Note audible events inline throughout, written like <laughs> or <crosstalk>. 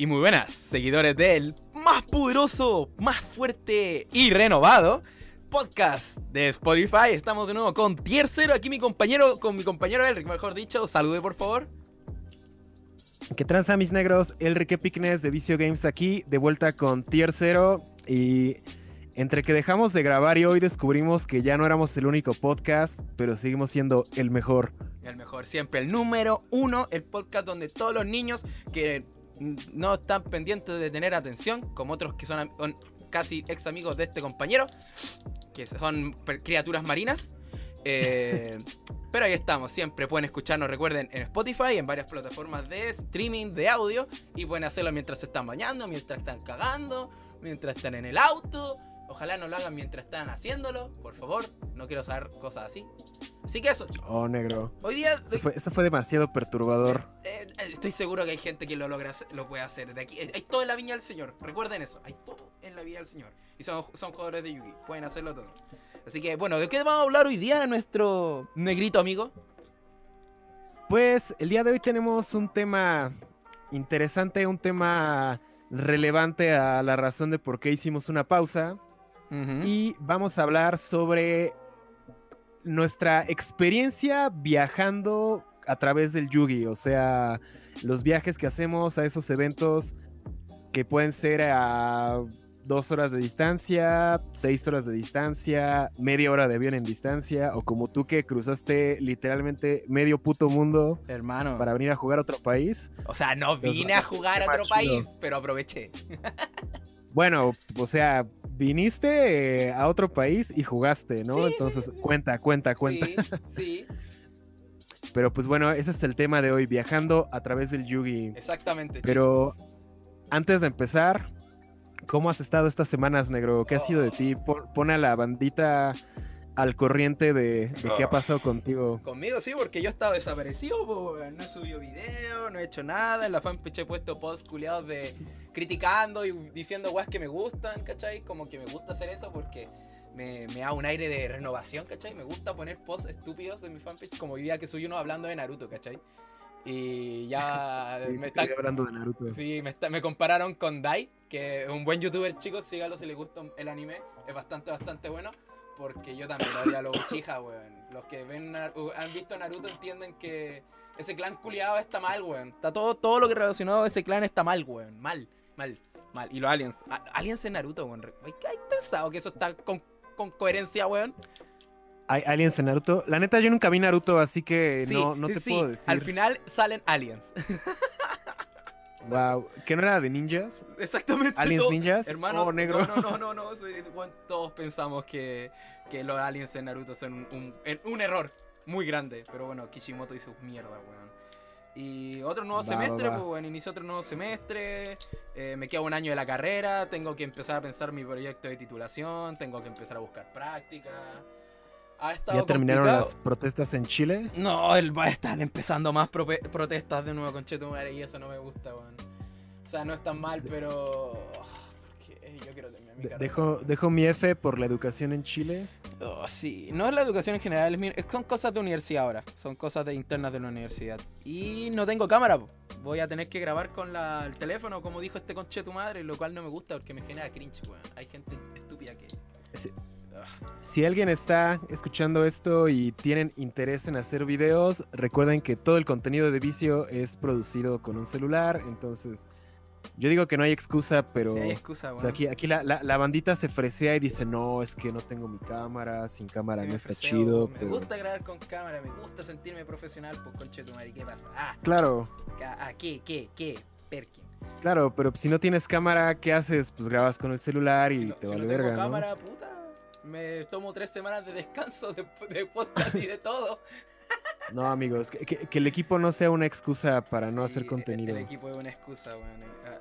Y muy buenas, seguidores del más poderoso, más fuerte y renovado podcast de Spotify. Estamos de nuevo con Tier 0. Aquí mi compañero, con mi compañero Elric, mejor dicho. Salude, por favor. ¿Qué tranza, mis negros? Elrique Picnes de Vicio Games aquí, de vuelta con Tier 0. Y entre que dejamos de grabar y hoy descubrimos que ya no éramos el único podcast, pero seguimos siendo el mejor. El mejor, siempre el número uno, el podcast donde todos los niños que no están pendientes de tener atención, como otros que son, casi ex amigos de este compañero, que son criaturas marinas. Eh, pero ahí estamos, siempre pueden escucharnos, recuerden, en Spotify, en varias plataformas de streaming de audio, y pueden hacerlo mientras se están bañando, mientras están cagando, mientras están en el auto, Ojalá no lo hagan mientras están haciéndolo, por favor. No quiero saber cosas así. Así que eso, Oh, negro. Hoy día. Esto fue, demasiado perturbador. Eh, eh, estoy seguro que hay gente que lo logra, lo puede hacer. De aquí, hay todo en la viña del Señor. Recuerden eso. Hay todo en la viña del Señor. Y son, son jugadores de Yugi. Pueden hacerlo todo. Así que, bueno, ¿de qué vamos a hablar hoy día, nuestro negrito amigo? Pues el día de hoy tenemos un tema interesante, un tema relevante a la razón de por qué hicimos una pausa. Y vamos a hablar sobre nuestra experiencia viajando a través del Yugi, o sea, los viajes que hacemos a esos eventos que pueden ser a dos horas de distancia, seis horas de distancia, media hora de avión en distancia, o como tú que cruzaste literalmente medio puto mundo, hermano, para venir a jugar a otro país. O sea, no vine a jugar a otro país, pero aproveché. <laughs> bueno, o sea, viniste eh, a otro país y jugaste, ¿no? Entonces, cuenta, cuenta, cuenta. Sí, sí. <laughs> Pero pues bueno, ese es el tema de hoy, viajando a través del Yugi. Exactamente. Pero antes de empezar, ¿cómo has estado estas semanas, negro? ¿Qué ha sido de ti? Pon a la bandita al corriente de, qué ha pasado contigo. Conmigo sí, porque yo estaba desaparecido, no he subido video, no he hecho nada, en la fanpage he puesto posts culiados de criticando y diciendo weas que me gustan, ¿cachai? Como que me gusta hacer eso porque me, me da un aire de renovación, ¿cachai? Me gusta poner posts estúpidos en mi fanpage como hoy día que soy uno hablando de Naruto, ¿cachai? Y ya <laughs> me está hablando de Naruto. Sí, me, me compararon con Dai, que es un buen youtuber, chicos, sígalo si les gusta el anime, es bastante, bastante bueno. Porque yo también odio a los Uchiha, weón. Los que ven, han visto Naruto entienden que ese clan culiado está mal, weón. Está todo, todo lo que relacionado a ese clan está mal, weón. Mal, mal, mal. Y los aliens. aliens en Naruto, weón. ¿Hay, pensado que eso está con, con coherencia, weón? Hay aliens en Naruto. La neta, yo nunca vi Naruto, así que no, no te puedo decir. Al final salen aliens. <laughs> Wow, ¿que no era de ninjas? Exactamente. ¿Aliens ninjas? Hermano, oh, negro. No, no, no, no, <laughs> todos pensamos que, que, los aliens en Naruto son un, un, error muy grande. Pero bueno, Kishimoto hizo mierda, weón. Y otro nuevo semestre, pues bueno, inicio otro nuevo semestre. Eh, me queda un año de la carrera. Tengo que empezar a pensar mi proyecto de titulación. Tengo que empezar a buscar práctica. ¿Ya terminaron las protestas en Chile? No, él va a estar empezando más protestas de nuevo con Chetumare y eso no me gusta, weón. O sea, no es tan mal, pero. yo quiero terminar mi carrera. Dejo, dejo mi F por la educación en Chile. Oh, sí, no es la educación en general, son cosas de universidad ahora. Son cosas de internas de la universidad. Y no tengo cámara, voy a tener que grabar con el teléfono, como dijo este conche tu madre, lo cual no me gusta porque me genera cringe, weón. Hay gente estúpida que. Si alguien está escuchando esto y tienen interés en hacer videos, recuerden que todo el contenido de vicio es producido con un celular, entonces yo digo que no hay excusa, pero hay excusa, aquí, aquí la, bandita se fresea y dice, no, es que no tengo mi cámara, sin cámara no está chido. Me gusta grabar con cámara, me gusta sentirme profesional, pues conche tu ¿qué pasa? Ah, claro. Ah, ¿qué, qué, qué? Perkin. Claro, pero si no tienes cámara, ¿qué haces? Pues grabas con el celular y te vale verga, ¿no? cámara, puta, me tomo tres semanas de descanso de, de podcast y de todo. <laughs> No, amigos, que, el equipo no sea una excusa para no hacer contenido. El equipo es una excusa,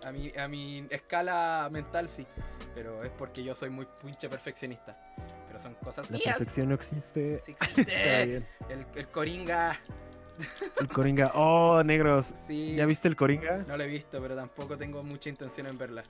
A, mi, a mi escala mental sí, pero es porque yo soy muy pinche perfeccionista. Pero son cosas La perfección no existe. Sí <laughs> existe. bien. El, el Coringa. El Coringa. Oh, negros. ¿Ya viste el Coringa? No lo he visto, pero tampoco tengo mucha intención en verla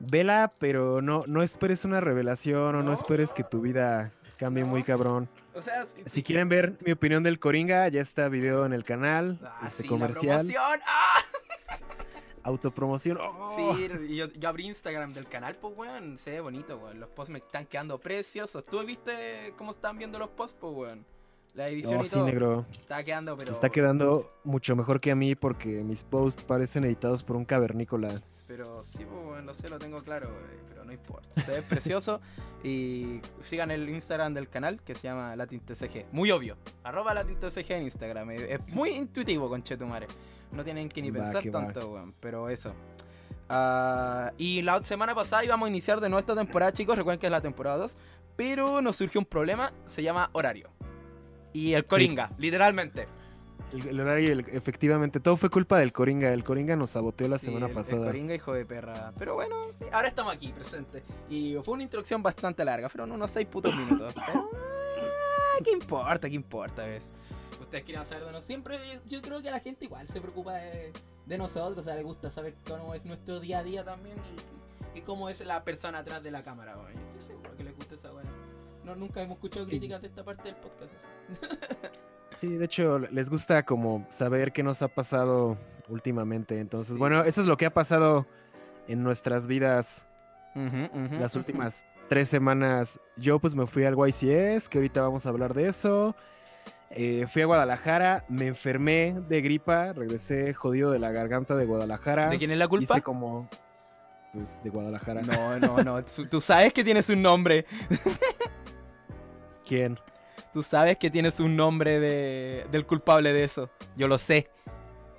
vela, pero no, no esperes una revelación o no, esperes que tu vida cambie muy cabrón. O sea, si, quieren ver mi opinión del Coringa, ya está video en el canal. Ah, este comercial. ¡Ah! <laughs> autopromoción. ¡Oh! Sí, yo, yo, abrí Instagram del canal, pues, weón. Se ve bonito, weón. Los posts me están quedando preciosos. ¿Tú viste cómo están viendo los posts, pues, weón? La edición no, y todo. sí, negro. Está quedando, pero. Está quedando mucho mejor que a mí porque mis posts parecen editados por un cavernícola. Pero sí, pues, bueno, no sé, lo tengo claro, wey, pero no importa. Se ve precioso. <laughs> y sigan el Instagram del canal que se llama LatinTCG. Muy obvio. Arroba LatinTCG en Instagram. Es muy intuitivo, con Chetumare. No tienen que ni pensar tanto, weón. Pero eso. Uh, y la semana pasada íbamos a iniciar de nuevo esta temporada, chicos. Recuerden que es la temporada 2. Pero nos surgió un problema. Se llama horario y el Coringa, literalmente. El, horario, efectivamente, todo fue culpa del Coringa. El Coringa nos saboteó la semana pasada. El Coringa, hijo de perra. Pero bueno, sí, ahora estamos aquí, presente. Y fue una introducción bastante larga, fueron unos 6 putos minutos. <laughs> Pero, ah, ¿qué importa? ¿Qué importa? ¿ves? Ustedes quieren saber de nosotros. Siempre, yo creo que la gente igual se preocupa de, nosotros. O sea, le gusta saber cómo es nuestro día a día también y, y cómo es la persona atrás de la cámara. Yo estoy seguro que les gusta esa buena. No, nunca hemos escuchado críticas de esta parte del podcast. <laughs> Sí, de hecho, les gusta como saber qué nos ha pasado últimamente. Entonces, bueno, eso es lo que ha pasado en nuestras vidas las últimas tres semanas. Yo pues me fui al YCS, que ahorita vamos a hablar de eso. Eh, fui a Guadalajara, me enfermé de gripa, regresé jodido de la garganta de Guadalajara. ¿De quién es la culpa? Hice como, pues, de Guadalajara. No, no, no, tú sabes que tienes un nombre. <laughs> ¿Quién? Tú sabes que tienes un nombre de, del culpable de eso. Yo lo sé.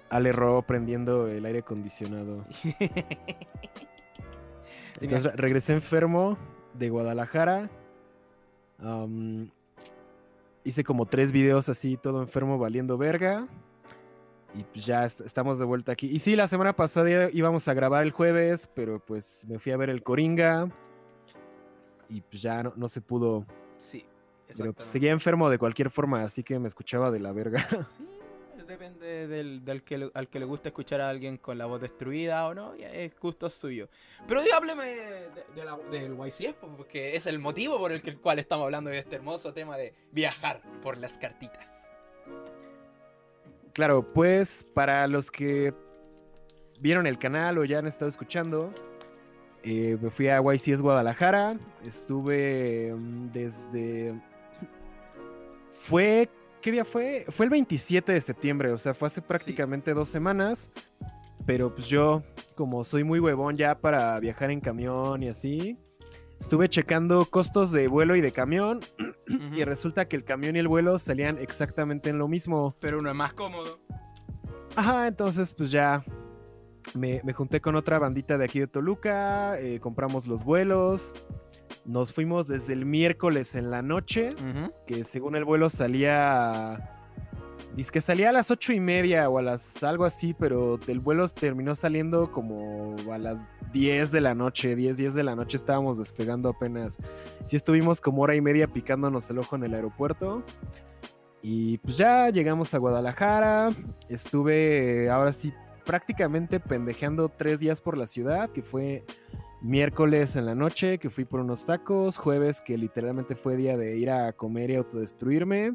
Ale Ro prendiendo el aire acondicionado. <laughs> Entonces regresé enfermo de Guadalajara. hice como tres videos así, todo enfermo, valiendo verga. Y pues ya estamos de vuelta aquí. Y sí, la semana pasada íbamos a grabar el jueves, pero pues me fui a ver el Coringa. Y pues ya no, no se pudo. Sí. Pero pues, seguía enfermo de cualquier forma, así que me escuchaba de la verga. <laughs> Sí, depende del, del que, al que le gusta escuchar a alguien con la voz destruida o no, es gusto suyo. Pero hábleme del YCS, porque es el motivo por el, cual estamos hablando de este hermoso tema de viajar por las cartitas. Claro, pues para los que vieron el canal o ya han estado escuchando, eh, me fui a YCS Guadalajara. Estuve mm, desde fue, ¿qué día fue? Fue el 27 de septiembre, o sea, fue hace prácticamente dos semanas. Pero pues yo, como soy muy huevón ya para viajar en camión y así, estuve checando costos de vuelo y de camión. Y resulta que el camión y el vuelo salían exactamente en lo mismo. Pero uno es más cómodo. Ajá, entonces pues ya me, junté con otra bandita de aquí de Toluca, eh, compramos los vuelos, nos fuimos desde el miércoles en la noche, que según el vuelo salía... Dice que salía a las ocho y media o a las algo así, pero el vuelo terminó saliendo como a las 10 de la noche, 10, 10 de la noche estábamos despegando apenas. Sí estuvimos como hora y media picándonos el ojo en el aeropuerto. Y pues ya llegamos a Guadalajara. Estuve ahora sí prácticamente pendejeando tres días por la ciudad, que fue miércoles en la noche que fui por unos tacos, jueves que literalmente fue día de ir a comer y autodestruirme,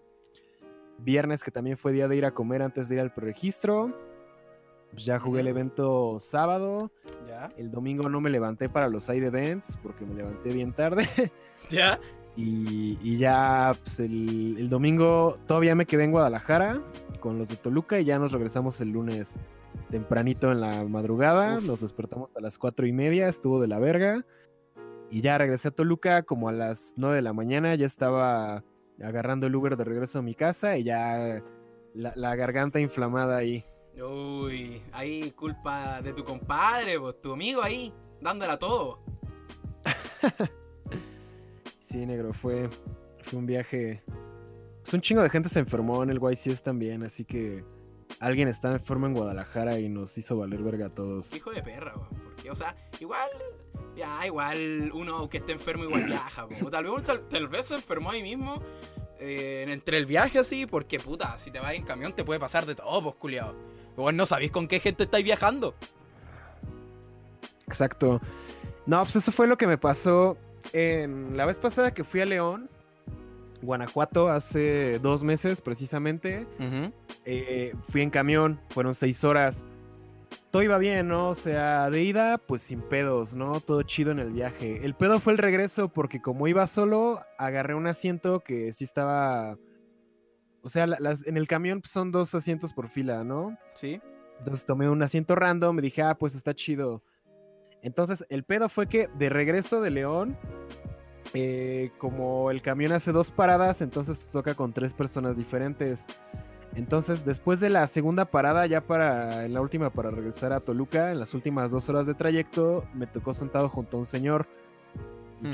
viernes que también fue día de ir a comer antes de ir al preregistro, pues ya jugué el evento sábado, ¿Ya? el domingo no me levanté para los side events porque me levanté bien tarde. <laughs> ¿Ya? Y, ya pues el, el domingo todavía me quedé en Guadalajara con los de Toluca y ya nos regresamos el lunes tempranito en la madrugada, nos despertamos a las cuatro y media, estuvo de la verga. Y ya regresé a Toluca como a las nueve de la mañana, ya estaba agarrando el Uber de regreso a mi casa y ya la, garganta inflamada ahí. Uy, ahí culpa de tu compadre, tu amigo ahí, dándola todo. <laughs> sí, negro, fue, fue un viaje. Pues un chingo de gente se enfermó en el YCS también, así que alguien estaba enfermo en Guadalajara y nos hizo valer verga a todos. Hijo de perra, weón. Porque, o sea, igual. Ya, igual uno que esté enfermo igual <clears throat> viaja, weón. Tal vez, tal, vez se enfermó ahí mismo. Eh, entre el viaje así, porque puta, si te vas en camión te puede pasar de todo, pues culiado. Igual no sabéis con qué gente estáis viajando. Exacto. No, pues eso fue lo que me pasó en la vez pasada que fui a León. Guanajuato hace dos meses precisamente. Eh, fui en camión, fueron seis horas. todo iba bien, ¿no? O sea, de ida, pues sin pedos, ¿no? Todo chido en el viaje. El pedo fue el regreso porque como iba solo, agarré un asiento que sí estaba... O sea, en el camión pues, son dos asientos por fila, ¿no? Sí. Entonces tomé un asiento random, me dije, ah, pues está chido. Entonces, el pedo fue que de regreso de León, eh, como el camión hace dos paradas, entonces te toca con tres personas diferentes. Entonces, después de la segunda parada, ya para en la última para regresar a Toluca, en las últimas dos horas de trayecto, me tocó sentado junto a un señor.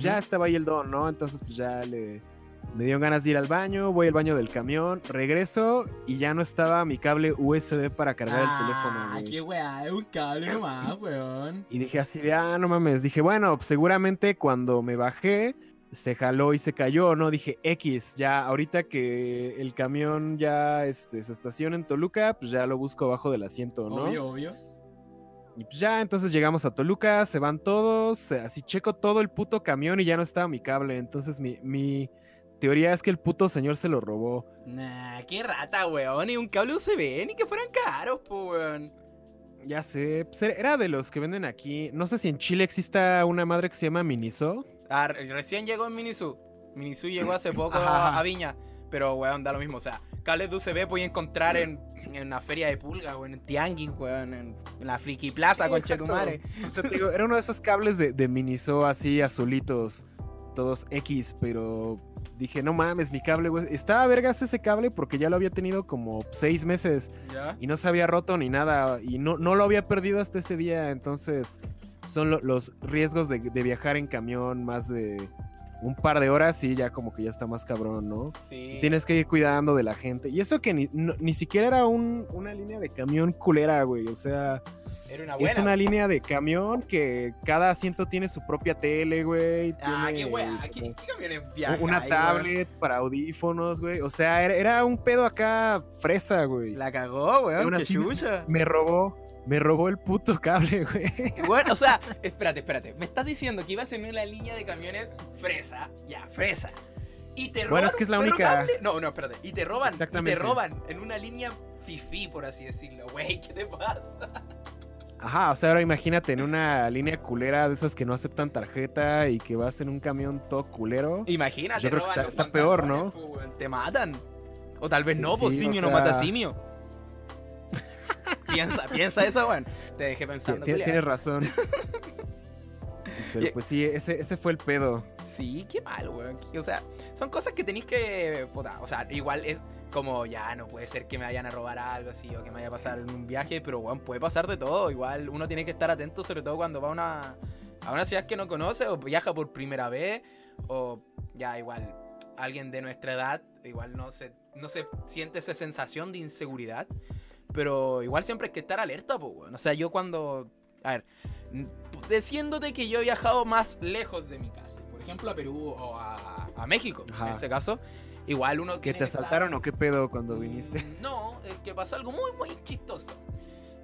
Ya estaba ahí el don, ¿no? Entonces, pues ya le me dieron ganas de ir al baño, voy al baño del camión, regreso y ya no estaba mi cable USB para cargar el teléfono. Ah, qué weá, un cable nomás, weón. Y dije así de, ah, no mames. Dije, bueno, seguramente cuando me bajé se jaló y se cayó, ¿no? Dije, X, ya ahorita que el camión ya este, se estaciona en Toluca, pues ya lo busco abajo del asiento, ¿no? Obvio, obvio. Y pues ya, entonces llegamos a Toluca, se van todos, así checo todo el puto camión y ya no estaba mi cable. Entonces mi, mi teoría es que el puto señor se lo robó. Nah, qué rata, weón. Ni un cable USB, ni que fueran caros, po, weón. Ya sé, pues era de los que venden aquí. No sé si en Chile exista una madre que se llama Miniso. Ah, recién llegó en Minisu. Minisu llegó hace poco a, Viña. Pero, weón, da lo mismo. O sea, cables de USB voy a encontrar en, en una feria de pulga, weón, en Tianguin, weón, en, la Friki Plaza, con Chetumare. O sea, digo, era uno de esos cables de, de Miniso así azulitos, todos X, pero dije, no mames, mi cable, güey. Estaba vergas ese cable porque ya lo había tenido como seis meses y no se había roto ni nada y no, no lo había perdido hasta ese día. Entonces, son los riesgos de, viajar en camión más de un par de horas y ya como que ya está más cabrón, ¿no? Sí. Tienes que ir cuidando de la gente. Y eso que ni, ni siquiera era una línea de camión culera, güey. O sea, es una línea de camión que cada asiento tiene su propia tele, güey. Ah, qué güey. ¿Qué, camiones viajan? Una tablet para audífonos, güey. O sea, era, un pedo acá fresa, güey. La cagó, güey. Qué chucha. Me robó me robó el puto cable, güey. <laughs> Bueno, o sea, espérate, espérate. Me estás diciendo que ibas en una línea de camiones fresa, ya, fresa. Y te roban bueno, es que es la única... No, no, espérate. Y te roban, y te roban en una línea fifi, por así decirlo, güey. ¿Qué te pasa? Ajá, o sea, ahora imagínate en una línea culera de esas que no aceptan tarjeta y que vas en un camión todo culero. Imagínate, Yo creo que está, peor, ¿no? Te matan. O tal vez no, pues simio no mata simio <laughs> piensa, piensa eso, bueno. Te dejé pensando. Tienes razón. <laughs> Pero pues sí, ese, ese fue el pedo. Sí, qué mal, weón. O sea, son cosas que tenéis que. o sea, igual es como ya no puede ser que me vayan a robar algo así o que me vaya a pasar en un viaje, pero weón, puede pasar de todo. Igual uno tiene que estar atento, sobre todo cuando va a una, a una ciudad que no conoce o viaja por primera vez o ya igual alguien de nuestra edad, igual no se, no se siente esa sensación de inseguridad. Pero igual siempre hay que estar alerta, pues. O sea, yo cuando. A ver, diciéndote que yo he viajado más lejos de mi casa, por ejemplo a Perú o a, México, en este caso, igual uno. ¿Que te asaltaron o qué pedo cuando viniste? No, es que pasó algo muy, muy chistoso.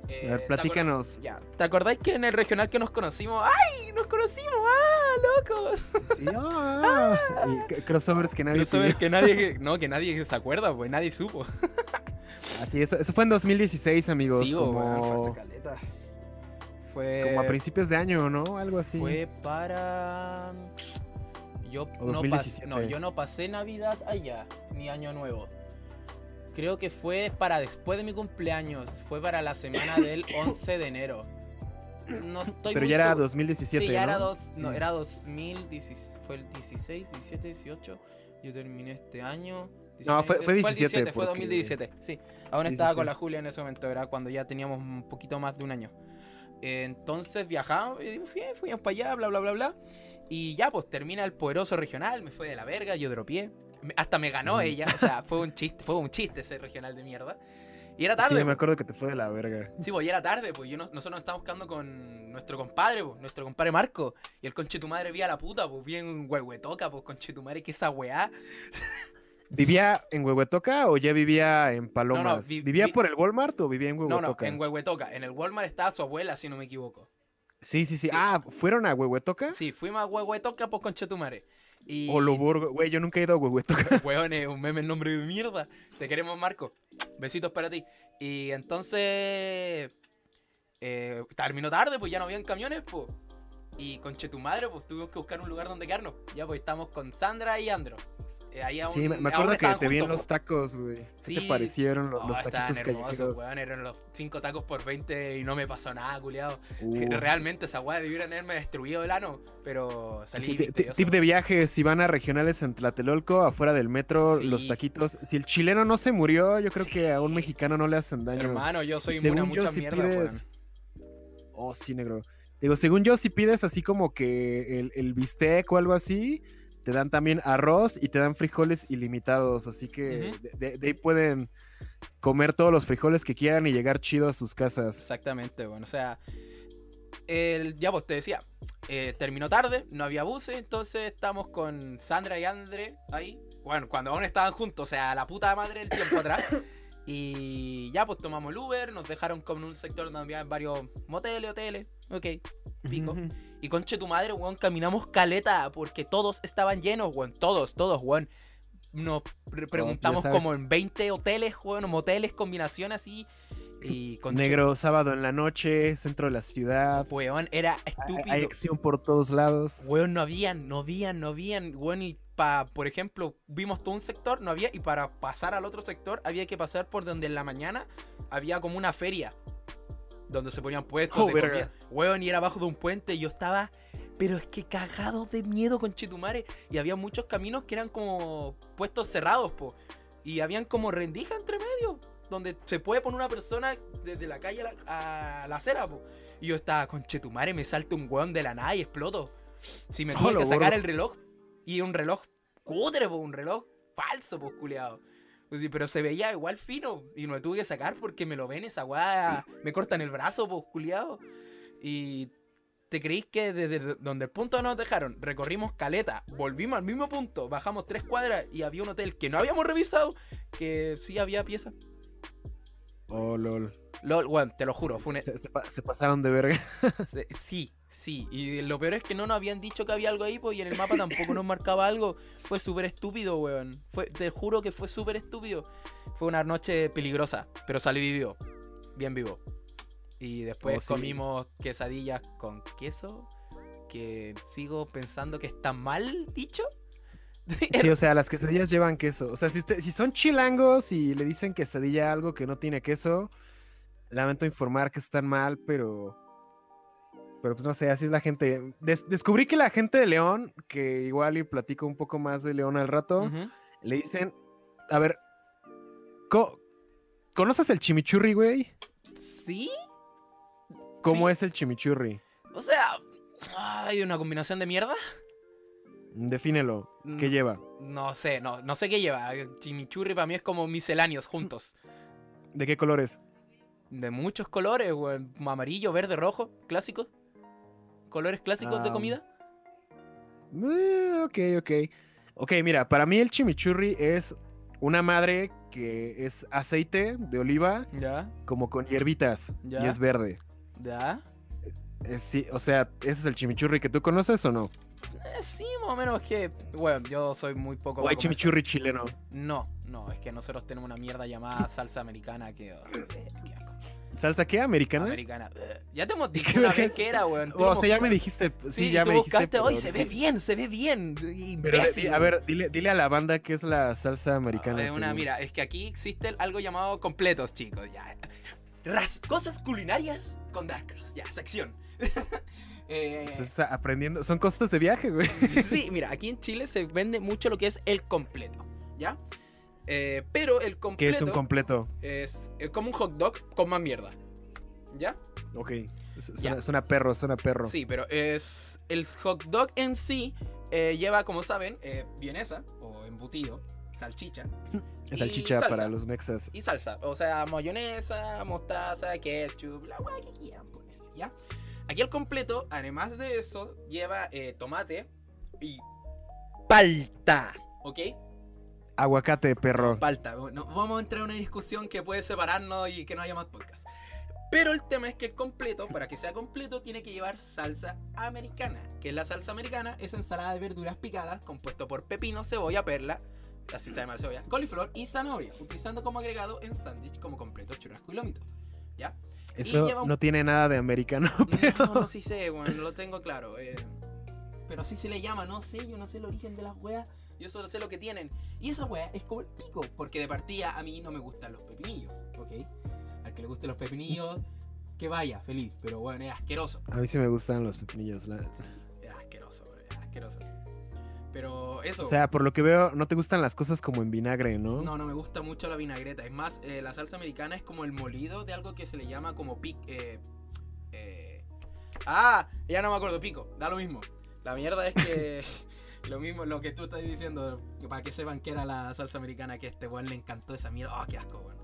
A ver, eh, platícanos. ¿te ya. ¿Te acordáis que en el regional que nos conocimos? ¡Ay! ¡Nos conocimos! ¡Ah! ¡Locos! Sí, ah. <laughs> Y crossovers que nadie Crossovers que nadie. <laughs> No, que nadie se acuerda, pues nadie supo. <laughs> Así, eso, eso fue en 2016, amigos. Sí, como... fue Como a principios de año, ¿no? Algo así. Fue para... Yo no, pasé, no, yo no pasé Navidad allá, ni Año Nuevo. Creo que fue para después de mi cumpleaños. Fue para la semana <coughs> del 11 de enero. No estoy Pero ya era 2017. Sí, ya era, dos, no, era 2016. Fue el 16, 17, 18. Yo terminé este año no, fue, fue 17. Fue, 2017, sí. Aún estaba con la Julia en ese momento, era cuando ya teníamos un poquito más de un año. entonces viajamos, y fuimos para allá, bla, bla, bla, bla. Y ya, pues termina el poderoso regional, me fue de la verga, yo dropié. Hasta me ganó ella, o sea, <laughs> fue un chiste, fue un chiste ese regional de mierda. Y era tarde. Sí, me acuerdo que te fue de la verga. Sí, pues y era tarde, pues yo nosotros nos estábamos buscando con nuestro compadre, pues, nuestro compadre Marco. Y el conche tu madre vía la puta, pues bien huehuetoca, pues conche tu madre, que esa weá. <laughs> ¿Vivía en Huehuetoca o ya vivía en Palomas? ¿Vivía por el Walmart o vivía en Huehuetoca? No, no, en Huehuetoca. En el Walmart estaba su abuela, si no me equivoco. Sí, sí, sí. Ah, ¿fueron a Huehuetoca? Sí, fuimos a Huehuetoca por Conchetumare. Y... Oloborgo. Güey, yo nunca he ido a Huehuetoca. <laughs> Weón, es un meme en nombre de mierda. Te queremos, Marco. Besitos para ti. Y entonces... eh, terminó tarde, pues ya no habían camiones, pues. Y con tu madre, pues tuvimos que buscar un lugar donde quedarnos. Ya, pues estamos con Sandra y Andro. Eh, ahí aún, sí, me acuerdo que te vi en los tacos, güey. ¿Qué te parecieron los, los taquitos? Weón, eran los 5 tacos por 20 y no me pasó nada, culiado. Uh. <laughs> Realmente esa weá debieron haberme destruido el ano, pero salí sí, Tip de viaje, si van a regionales en Tlatelolco, afuera del metro, los taquitos. Si el chileno no se murió, yo creo que a un mexicano no le hacen daño. Hermano, yo soy una mucha mierda, pides... Oh, sí, negro. Digo, según yo, si pides así como que el, el bistec o algo así, te dan también arroz y te dan frijoles ilimitados. Así que de, ahí pueden comer todos los frijoles que quieran y llegar chido a sus casas. Exactamente, bueno, o sea, el, ya vos te decía, eh, terminó tarde, no había buses, entonces estamos con Sandra y Andre ahí. Bueno, cuando aún estaban juntos, o sea, la puta madre del tiempo atrás. Y ya, pues tomamos el Uber, nos dejaron como en un sector donde había varios moteles, hoteles. Ok, pico. Y conche tu madre, weón, caminamos caleta porque todos estaban llenos, weón. Todos, todos, weón. Nos preguntamos como en 20 hoteles, weón, moteles, combinación así. Y con Negro, sábado en la noche, centro de la ciudad. Weón, era estúpido. Hay acción por todos lados. Weón, no habían, no habían, no habían, weón, y por ejemplo, vimos todo un sector, no había, y para pasar al otro sector había que pasar por donde en la mañana había como una feria donde se ponían puestos oh, de Hueón, y era abajo de un puente y yo estaba, pero es que cagado de miedo con Chitumare. Y había muchos caminos que eran como puestos cerrados, po. Y habían como rendija entre medio, donde se puede poner una persona desde la calle a la, acera, po. Y yo estaba, con Chetumare, me salta un hueón de la nada y exploto. Si me tuve que sacar el reloj y un reloj cutre, un reloj falso, pues, culiado. Pero se veía igual fino. Y no me tuve que sacar porque me lo ven esa weá. Me cortan el brazo, pues, culiado. Y ¿Te creís que desde donde el punto nos dejaron, recorrimos caleta, volvimos al mismo punto, bajamos tres cuadras y había un hotel que no habíamos revisado, que sí había pieza? Oh, lol. LOL, bueno, te lo juro, fue se, pasaron de verga. <laughs> sí, sí. Y lo peor es que no nos habían dicho que había algo ahí, pues, y en el mapa tampoco nos marcaba algo. Fue súper estúpido, weón. Fue, te juro que fue súper estúpido. Fue una noche peligrosa, pero salí vivo. Bien vivo. Y después oh, comimos quesadillas con queso, que sigo pensando que está mal dicho. <laughs> Sí, o sea, las quesadillas llevan queso. O sea, si, usted, si son chilangos y le dicen quesadilla algo que no tiene queso, lamento informar que están mal, pero. Pero pues no sé, así es la gente. descubrí que la gente de León, que igual y platico un poco más de León al rato, le dicen. A ver. ¿Conoces el chimichurri, güey? Sí. ¿Cómo es el chimichurri? O sea, hay una combinación de mierda. Defínelo. ¿Qué mm, lleva? No sé, no, no sé qué lleva. Chimichurri para mí es como misceláneos juntos. ¿De qué colores? De muchos colores, Amarillo, verde, rojo, clásicos. Colores clásicos de comida. Eh, ok, ok. Ok, mira, para mí el chimichurri es una madre que es aceite de oliva. Ya. Como con hierbitas. Ya. Y es verde. Ya. Eh, sí, o sea, ¿ese es el chimichurri que tú conoces o no? Eh, sí, más o menos. Es que, bueno, yo soy muy poco. ¿O hay chimichurri chileno? No, no, es que nosotros tenemos una mierda llamada salsa americana que. Oh, <clears throat> ¿Salsa qué? ¿Americana? Americana. Ya te hemos <laughs> dicho una vez que era, weón. O sea, ya me dijiste. Sí, ya me dijiste. Hoy se ve bien, se ve bien. <laughs> a ver, dile, dile, a la banda qué es la salsa americana. una, mira, es que aquí existe algo llamado completos, chicos. Ya. cosas culinarias con Darkross. Ya, sección. <laughs> eh, pues aprendiendo. Son cosas de viaje, güey. sí, mira, aquí en Chile se vende mucho lo que es el completo. ¿Ya? Eh, pero el completo. ¿Qué es un completo? Es, como un hot dog con más mierda. ¿Ya? Ok. Suena, perro, suena perro. Sí, pero es. El hot dog en sí eh, lleva, como saben, eh, vienesa o embutido, salchicha. <laughs> salchicha para los mexas. Y salsa. O sea, mayonesa, mostaza, ketchup, la guay que quieran ponerle, ¿ya? Aquí el completo, además de eso, lleva tomate y palta. ¿Ok? Aguacate, perro. Falta. No, vamos a entrar en una discusión que puede separarnos y que no haya más podcast. Pero el tema es que el completo, para que sea completo, tiene que llevar salsa americana. Que es la salsa americana, es ensalada de verduras picadas, compuesto por pepino, cebolla, perla, así se llama la cebolla, coliflor y zanahoria, utilizando como agregado en sándwich como completo, churrasco y lomito. ¿Ya? Eso no tiene nada de americano, <laughs> pero... No, no, sí sé, bueno, lo tengo claro. Eh, pero así se le llama, no sé, yo no sé el origen de las weas. Yo solo sé lo que tienen. Y esa wea es como el pico, porque de partida a mí no me gustan los pepinillos, ¿ok? Al que le gusten los pepinillos, que vaya, feliz. Pero bueno, es asqueroso. A mí sí me gustan los pepinillos, la... Es asqueroso, es asqueroso. Pero eso. O sea, por lo que veo, no te gustan las cosas como en vinagre, ¿no? No, no me gusta mucho la vinagreta. Es más, eh, la salsa americana es como el molido de algo que se le llama como pic. Eh, eh... Ah, ya no me acuerdo, pico. Da lo mismo. La mierda es que. <laughs> <laughs> lo mismo, lo que tú estás diciendo, para que sepan que era la salsa americana, que a este weón le encantó esa mierda. Oh, qué asco, weón.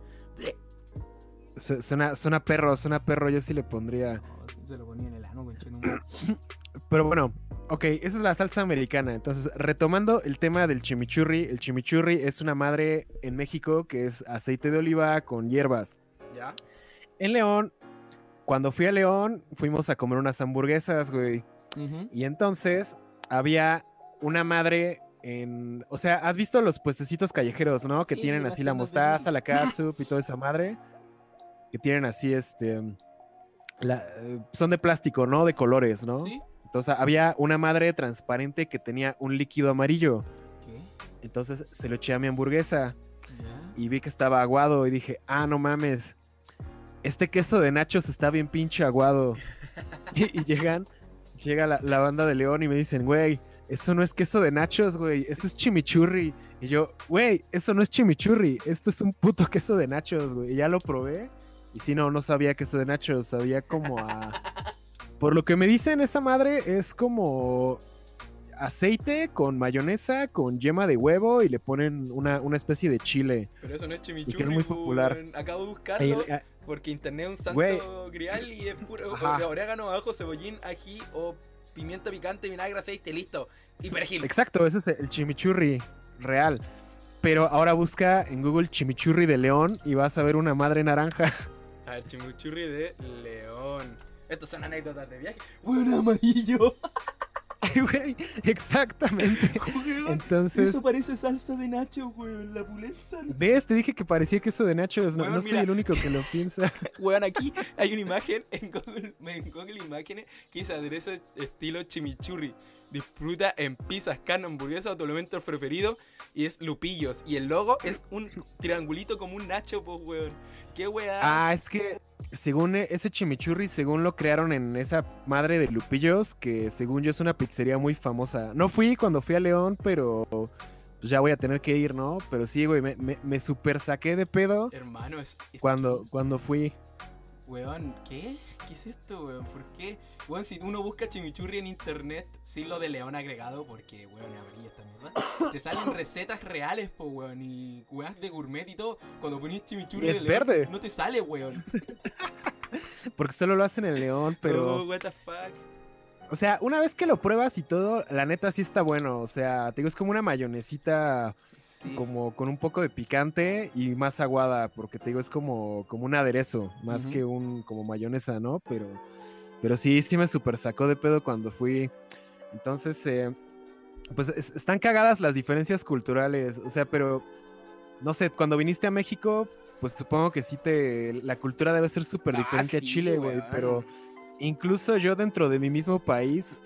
Suena, suena perro, suena perro, yo sí le pondría. se lo ponía en el ano, <coughs> Pero bueno, ok, esa es la salsa americana. Entonces, retomando el tema del chimichurri, el chimichurri es una madre en México que es aceite de oliva con hierbas. ¿Ya? En León, cuando fui a León, fuimos a comer unas hamburguesas, güey. Y entonces había una madre en. O sea, ¿has visto los puestecitos callejeros, no? Que tienen así la mostaza, la catsup y toda esa madre. Que tienen así este. son de plástico, ¿no? De colores, ¿no? Sí. Entonces había una madre transparente que tenía un líquido amarillo. ¿Qué? Entonces se lo eché a mi hamburguesa. Y vi que estaba aguado y dije, ah, no mames. Este queso de nachos está bien pinche aguado. <laughs> <laughs> y, llegan, llega la, la banda de León y me dicen, güey, eso no es queso de nachos, güey, eso es chimichurri. Y yo, güey, eso no es chimichurri, esto es un puto <laughs> queso de nachos, güey. Y ya lo probé. Y si no, no sabía queso de nachos, sabía como a... <laughs> Por lo que me dicen, esa madre es como aceite con mayonesa, con yema de huevo y le ponen una, especie de chile. Pero eso no es chimichurri. Y que es muy popular. Acabo de buscarlo eh, porque internet es un santo grial y es puro orégano, ajo, cebollín, ají o pimienta picante, vinagre, aceite, listo. Y perejil. Exacto, ese es el chimichurri real. Pero ahora busca en Google chimichurri de león y vas a ver una madre naranja. A ver, chimichurri de león. Estas son anécdotas de viaje. <laughs> Bueno, amarillo. Exactamente. Entonces. Eso parece salsa de Nacho, güey, la pulenta. ¿Ves? Te dije que parecía queso de Nacho. No, soy el único que lo piensa. <laughs> Weón, aquí hay una imagen en Google, en Google Imágenes que dice aderezo estilo chimichurri. Disfruta en pizzas, carne, hamburguesa o tu elemento preferido. Y es lupillos. Y el logo es un triangulito como un Nacho, pues, weón. ¿Qué weá? Ah, es que según e, ese chimichurri, según lo crearon en esa madre de Lupillos, que según yo es una pizzería muy famosa. No fui cuando fui a León, pero pues ya voy a tener que ir, ¿no? Pero sí, güey, me, me, super saqué de pedo. Hermano, es, cuando, cuando fui. Weón, ¿qué? ¿Qué es esto, weón? ¿Por qué? Weón, si uno busca chimichurri en internet, sin lo de león agregado, porque, weón, amarilla esta mierda, te salen recetas reales, po, weón, y weas de gourmet y todo. Cuando pones chimichurri es verde. no te sale, weón. <laughs> porque solo lo hacen en león, pero... Oh, what the fuck. O sea, una vez que lo pruebas y todo, la neta sí está bueno. O sea, te digo, es como una mayonesita como con un poco de picante y más aguada, porque te digo, es como, como un aderezo, más que un como mayonesa, ¿no? Pero, pero sí, sí me super sacó de pedo cuando fui. Entonces, eh, pues están cagadas las diferencias culturales, o sea, pero no sé, cuando viniste a México, pues supongo que sí te. La cultura debe ser súper diferente a ah, Chile, güey, pero incluso yo dentro de mi mismo país,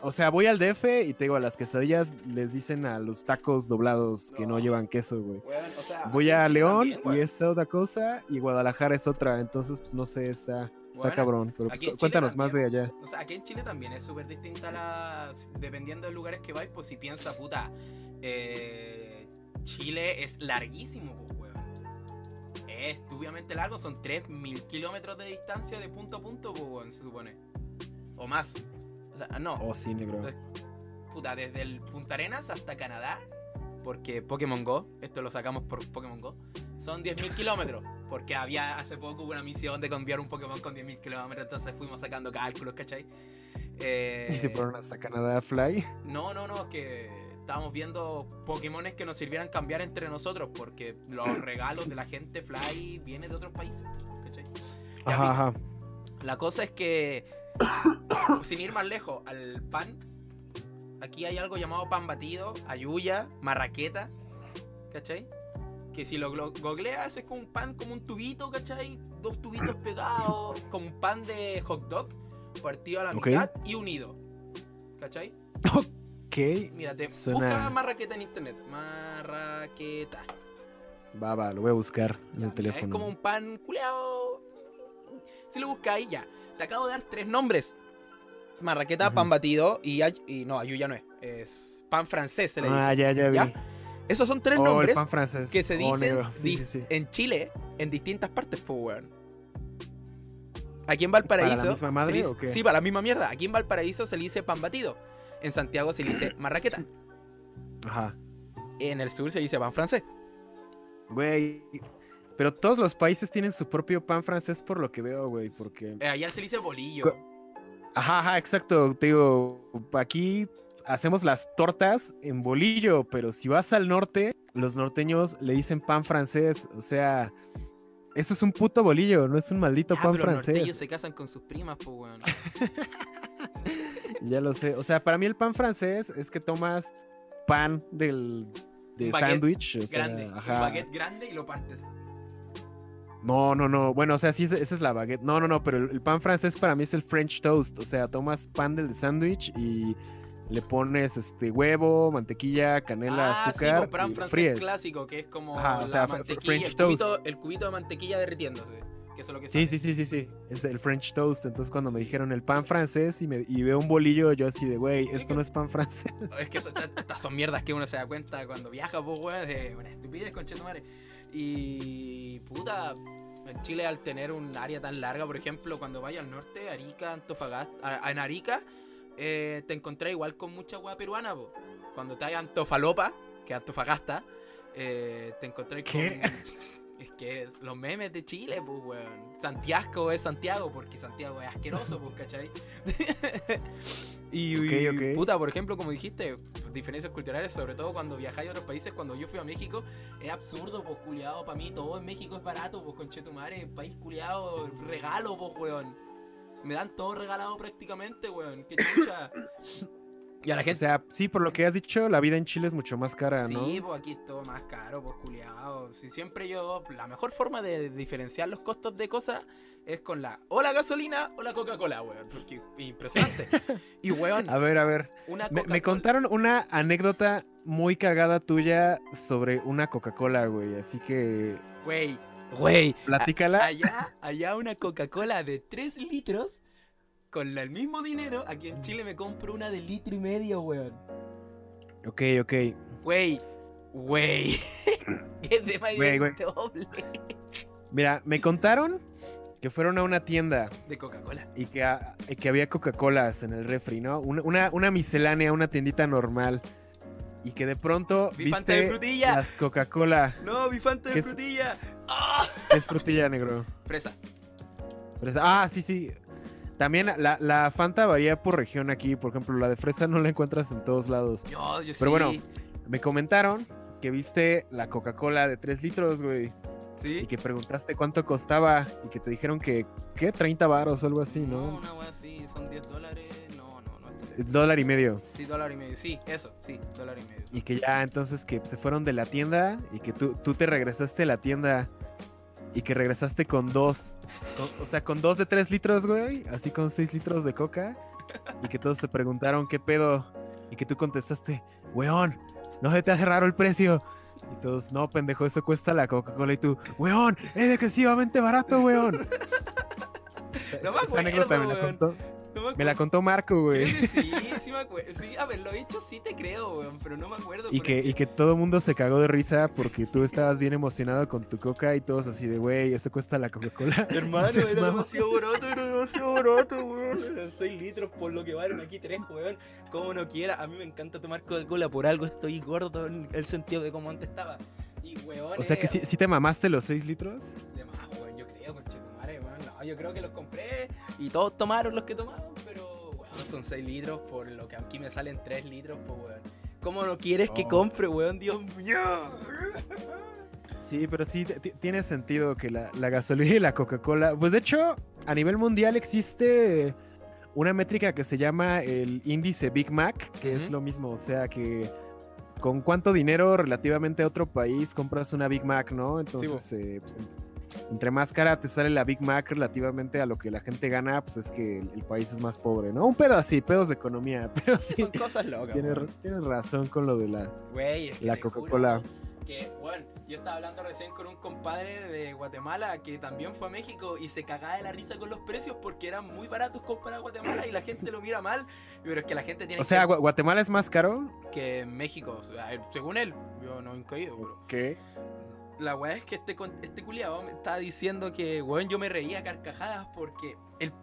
o sea, voy al DF y te digo, a las quesadillas les dicen a los tacos doblados que no, llevan queso, güey. voy a León y es otra cosa y Guadalajara es otra, entonces pues no sé, está... Está cabrón, pero pues, cuéntanos más de allá. O sea, aquí en Chile también es súper distinta la... Dependiendo de lugares que vais, pues si piensa, puta, eh, Chile es larguísimo, pues, es obviamente largo, son 3.000 kilómetros de distancia de punto a punto, pues, se supone. O más. O sea, no. Oh, sí, negro. Puta, desde el Punta Arenas hasta Canadá, porque Pokémon Go, esto lo sacamos por Pokémon Go, son 10.000 kilómetros. Porque había hace poco una misión de cambiar un Pokémon con 10.000 kilómetros, entonces fuimos sacando cálculos, ¿cachai? Eh, ¿Y se fueron hasta Canadá Fly? No, no, no, que estábamos viendo Pokémones que nos sirvieran cambiar entre nosotros, porque los <coughs> regalos de la gente Fly vienen de otros países. ¿cachai? Ajá, La cosa es que, <coughs> sin ir más lejos, al pan, aquí hay algo llamado pan batido, ayuya, marraqueta, ¿cachai? Que si lo googleas es como un pan, como un tubito, ¿cachai? Dos tubitos pegados, <coughs> como un pan de hot dog, partido a la mitad y unido. ¿Cachai? Ok. Mírate, busca marraqueta en internet. Marraqueta. Va, va, lo voy a buscar en el teléfono. Es como un pan culeado. Si lo buscáis, ya. Te acabo de dar tres nombres. Marraqueta, pan batido y, y no, ya no es. Es pan francés, se le ah, dice. Ah, ya, ya vi. Esos son tres oh, nombres que se oh, dicen en Chile en distintas partes, pues, Aquí en Valparaíso. ¿Para la misma madre, Sí, para la misma mierda. Aquí en Valparaíso se le dice pan batido. En Santiago se dice <clears throat> marraqueta. Ajá. En el sur se dice pan francés. Güey. Pero todos los países tienen su propio pan francés por lo que veo, güey. Porque. Eh, allá se dice bolillo. Ajá, ajá, exacto. Te digo, aquí hacemos las tortas en bolillo, pero si vas al norte, los norteños le dicen pan francés. O sea, eso es un puto bolillo, no es un maldito pan pero francés. Los norteños se casan con sus primas, pues, weón. <laughs> ya lo sé. O sea, para mí el pan francés es que tomas pan del de sándwich. Grande, un baguette grande y lo partes. No, no, no. Bueno, o sea, sí, esa es la baguette. No, no, no, pero el, pan francés para mí es el French toast. O sea, tomas pan del sándwich y le pones este huevo, mantequilla, canela, ah, azúcar. Sí, pan francés clásico, que es como la mantequilla, el cubito, el cubito de mantequilla derritiéndose. Que eso es lo que sí, sí, sí, sí, sí. Es el French toast. Entonces, cuando me dijeron el pan francés y, me, y veo un bolillo, yo así de, güey, esto no es pan francés. Es que estas son mierdas que uno se da cuenta cuando viaja, pues, güey, de una estupidez, madre. Y. puta. En Chile, al tener un área tan larga, por ejemplo, cuando vaya al norte, Arica, Antofagasta. En Arica, eh, te encontré igual con mucha agua peruana, po. Cuando te hay Antofalopa, que es Antofagasta, eh, te encontré con. Es que los memes de Chile, pues, weón. Santiago es Santiago, porque Santiago es asqueroso, pues, ¿cachai? <laughs> y, puta, por ejemplo, como dijiste, diferencias culturales, sobre todo cuando viajáis a otros países, cuando yo fui a México, es absurdo, pues, culiado, para mí todo en México es barato, pues, conchetumare, país culiado, regalo, pues, weón. Me dan todo regalado prácticamente, weón. Qué chucha. <coughs> Y a la gente. O sea, sí, por lo que has dicho, la vida en Chile es mucho más cara, ¿no? Sí, pues aquí es todo más caro, pues culiado. Si siempre yo. La mejor forma de diferenciar los costos de cosas es con la. O la gasolina o la Coca-Cola, weón. Porque impresionante. y weón. <laughs> A ver, a ver. me, contaron una anécdota muy cagada tuya sobre una Coca-Cola, güey. Así que. Güey. Güey. Platícala. Allá, allá una Coca-Cola de 3 litros con el mismo dinero, aquí en Chile me compro una de litro y medio, weón. Ok, ok. Güey, güey. <laughs> es de mayor doble. Mira, me contaron que fueron a una tienda. De Coca-Cola. Y que, que había Coca-Colas en el refri, ¿no? Una, una, miscelánea, una tiendita normal. Y que de pronto viste de frutilla. las Coca-Cola. No, mi Fanta de frutilla. ¿Qué es frutilla, negro? Fresa. Fresa. Ah, sí, sí. También la, Fanta varía por región aquí. Por ejemplo, la de fresa no la encuentras en todos lados. Pero bueno, me comentaron que viste la Coca-Cola de 3 litros, güey. Sí. Y que preguntaste cuánto costaba y que te dijeron que, ¿qué? 30 baros o algo así, ¿no? No, una wea así, son 10 dólares. No, no, no. Es dólar y medio. Sí, dólar y medio. Sí, eso, sí, dólar y medio. Y que ya entonces que se fueron de la tienda y que tú, tú te regresaste a la tienda y que regresaste con dos. o sea, con dos de tres litros, güey. Así con seis litros de coca. Y que todos te preguntaron qué pedo. Y que tú contestaste, weón, no se te hace raro el precio. Y todos, no, pendejo, eso cuesta la Coca-Cola. Y tú, weón, es excesivamente barato, weón. <laughs> no esa, anécdota me la contó. Me, la contó Marco, güey. Sí, sí me acuerdo. Sí, haberlo hecho sí te creo, güey, pero no me acuerdo. Y que, y que todo el mundo se cagó de risa porque tú estabas bien emocionado con tu coca y todos así de, güey, eso cuesta la Coca-Cola. <laughs> Hermano, <laughs> era demasiado barato, era demasiado barato, güey. Eran 6 litros por lo que valen aquí 3, weón. Como no quiera, a mí me encanta tomar Coca-Cola, por algo estoy gordo en el sentido de cómo antes estaba. Y, weón. O sea que sí, te mamaste los 6 litros. De yo creo que los compré y todos tomaron los que tomaron, pero weón, son 6 litros por lo que aquí me salen 3 litros, pues weón. ¿Cómo no quieres que compre, weón? Dios mío. Sí, pero sí tiene sentido que la, gasolina y la Coca-Cola. Pues de hecho, a nivel mundial existe una métrica que se llama el índice Big Mac, que es lo mismo, o sea que con cuánto dinero relativamente a otro país compras una Big Mac, ¿no? Entonces, eh, pues, entre más cara te sale la Big Mac relativamente a lo que la gente gana, pues es que el, país es más pobre, ¿no? Un pedo así, pedos de economía, <laughs> pero sí. Son cosas locas. Tienes, razón con lo de la, la Coca-Cola. Que, bueno, yo estaba hablando recién con un compadre de Guatemala que también fue a México y se cagaba de la risa con los precios porque eran muy baratos comprar a Guatemala y la gente lo mira mal. Pero es que la gente tiene O sea, ¿Guatemala es más caro? Que México, según él. Yo no he caído, bro. ¿Qué? La weá es que este, este culiado me estaba diciendo que, weón, yo me reía carcajadas porque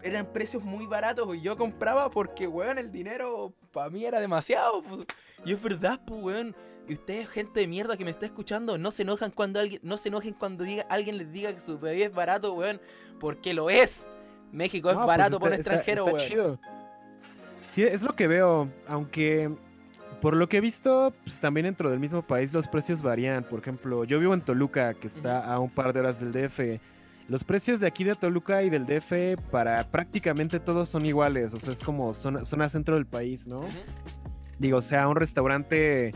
eran precios muy baratos y yo compraba porque, weón, el dinero para mí era demasiado. Y es verdad, pues, weón. Y ustedes, gente de mierda que me está escuchando, no se enojan cuando alguien, no se enojen cuando diga, alguien les diga que su bebé es barato, weón, porque lo es. México es pues barato por un extranjero, weón. Sí, es lo que veo, aunque por lo que he visto, pues también dentro del mismo país los precios varían. Por ejemplo, yo vivo en Toluca, que está a un par de horas del DF. Los precios de aquí de Toluca y del DF para prácticamente todos son iguales. O sea, es como zona, centro del país, ¿no? Digo, o sea, un restaurante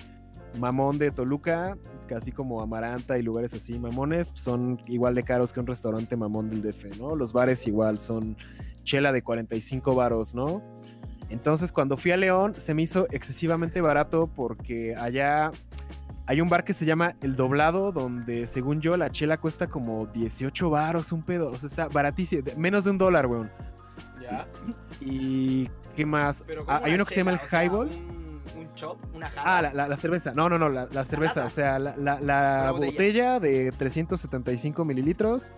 mamón de Toluca, casi como Amaranta y lugares así mamones, son igual de caros que un restaurante mamón del DF, ¿no? Los bares igual son chela de 45 varos, ¿no? Entonces cuando fui a León se me hizo excesivamente barato porque allá hay un bar que se llama El Doblado donde según yo la chela cuesta como 18 baros, un pedo, o sea, está baratísimo, menos de un dólar, weón. Ya. ¿Y qué más? Ah, hay uno que se llama el Highball. Un, chop, una Ah, la, cerveza. No, no, no, la, cerveza. O sea, la, botella? de 375 mililitros.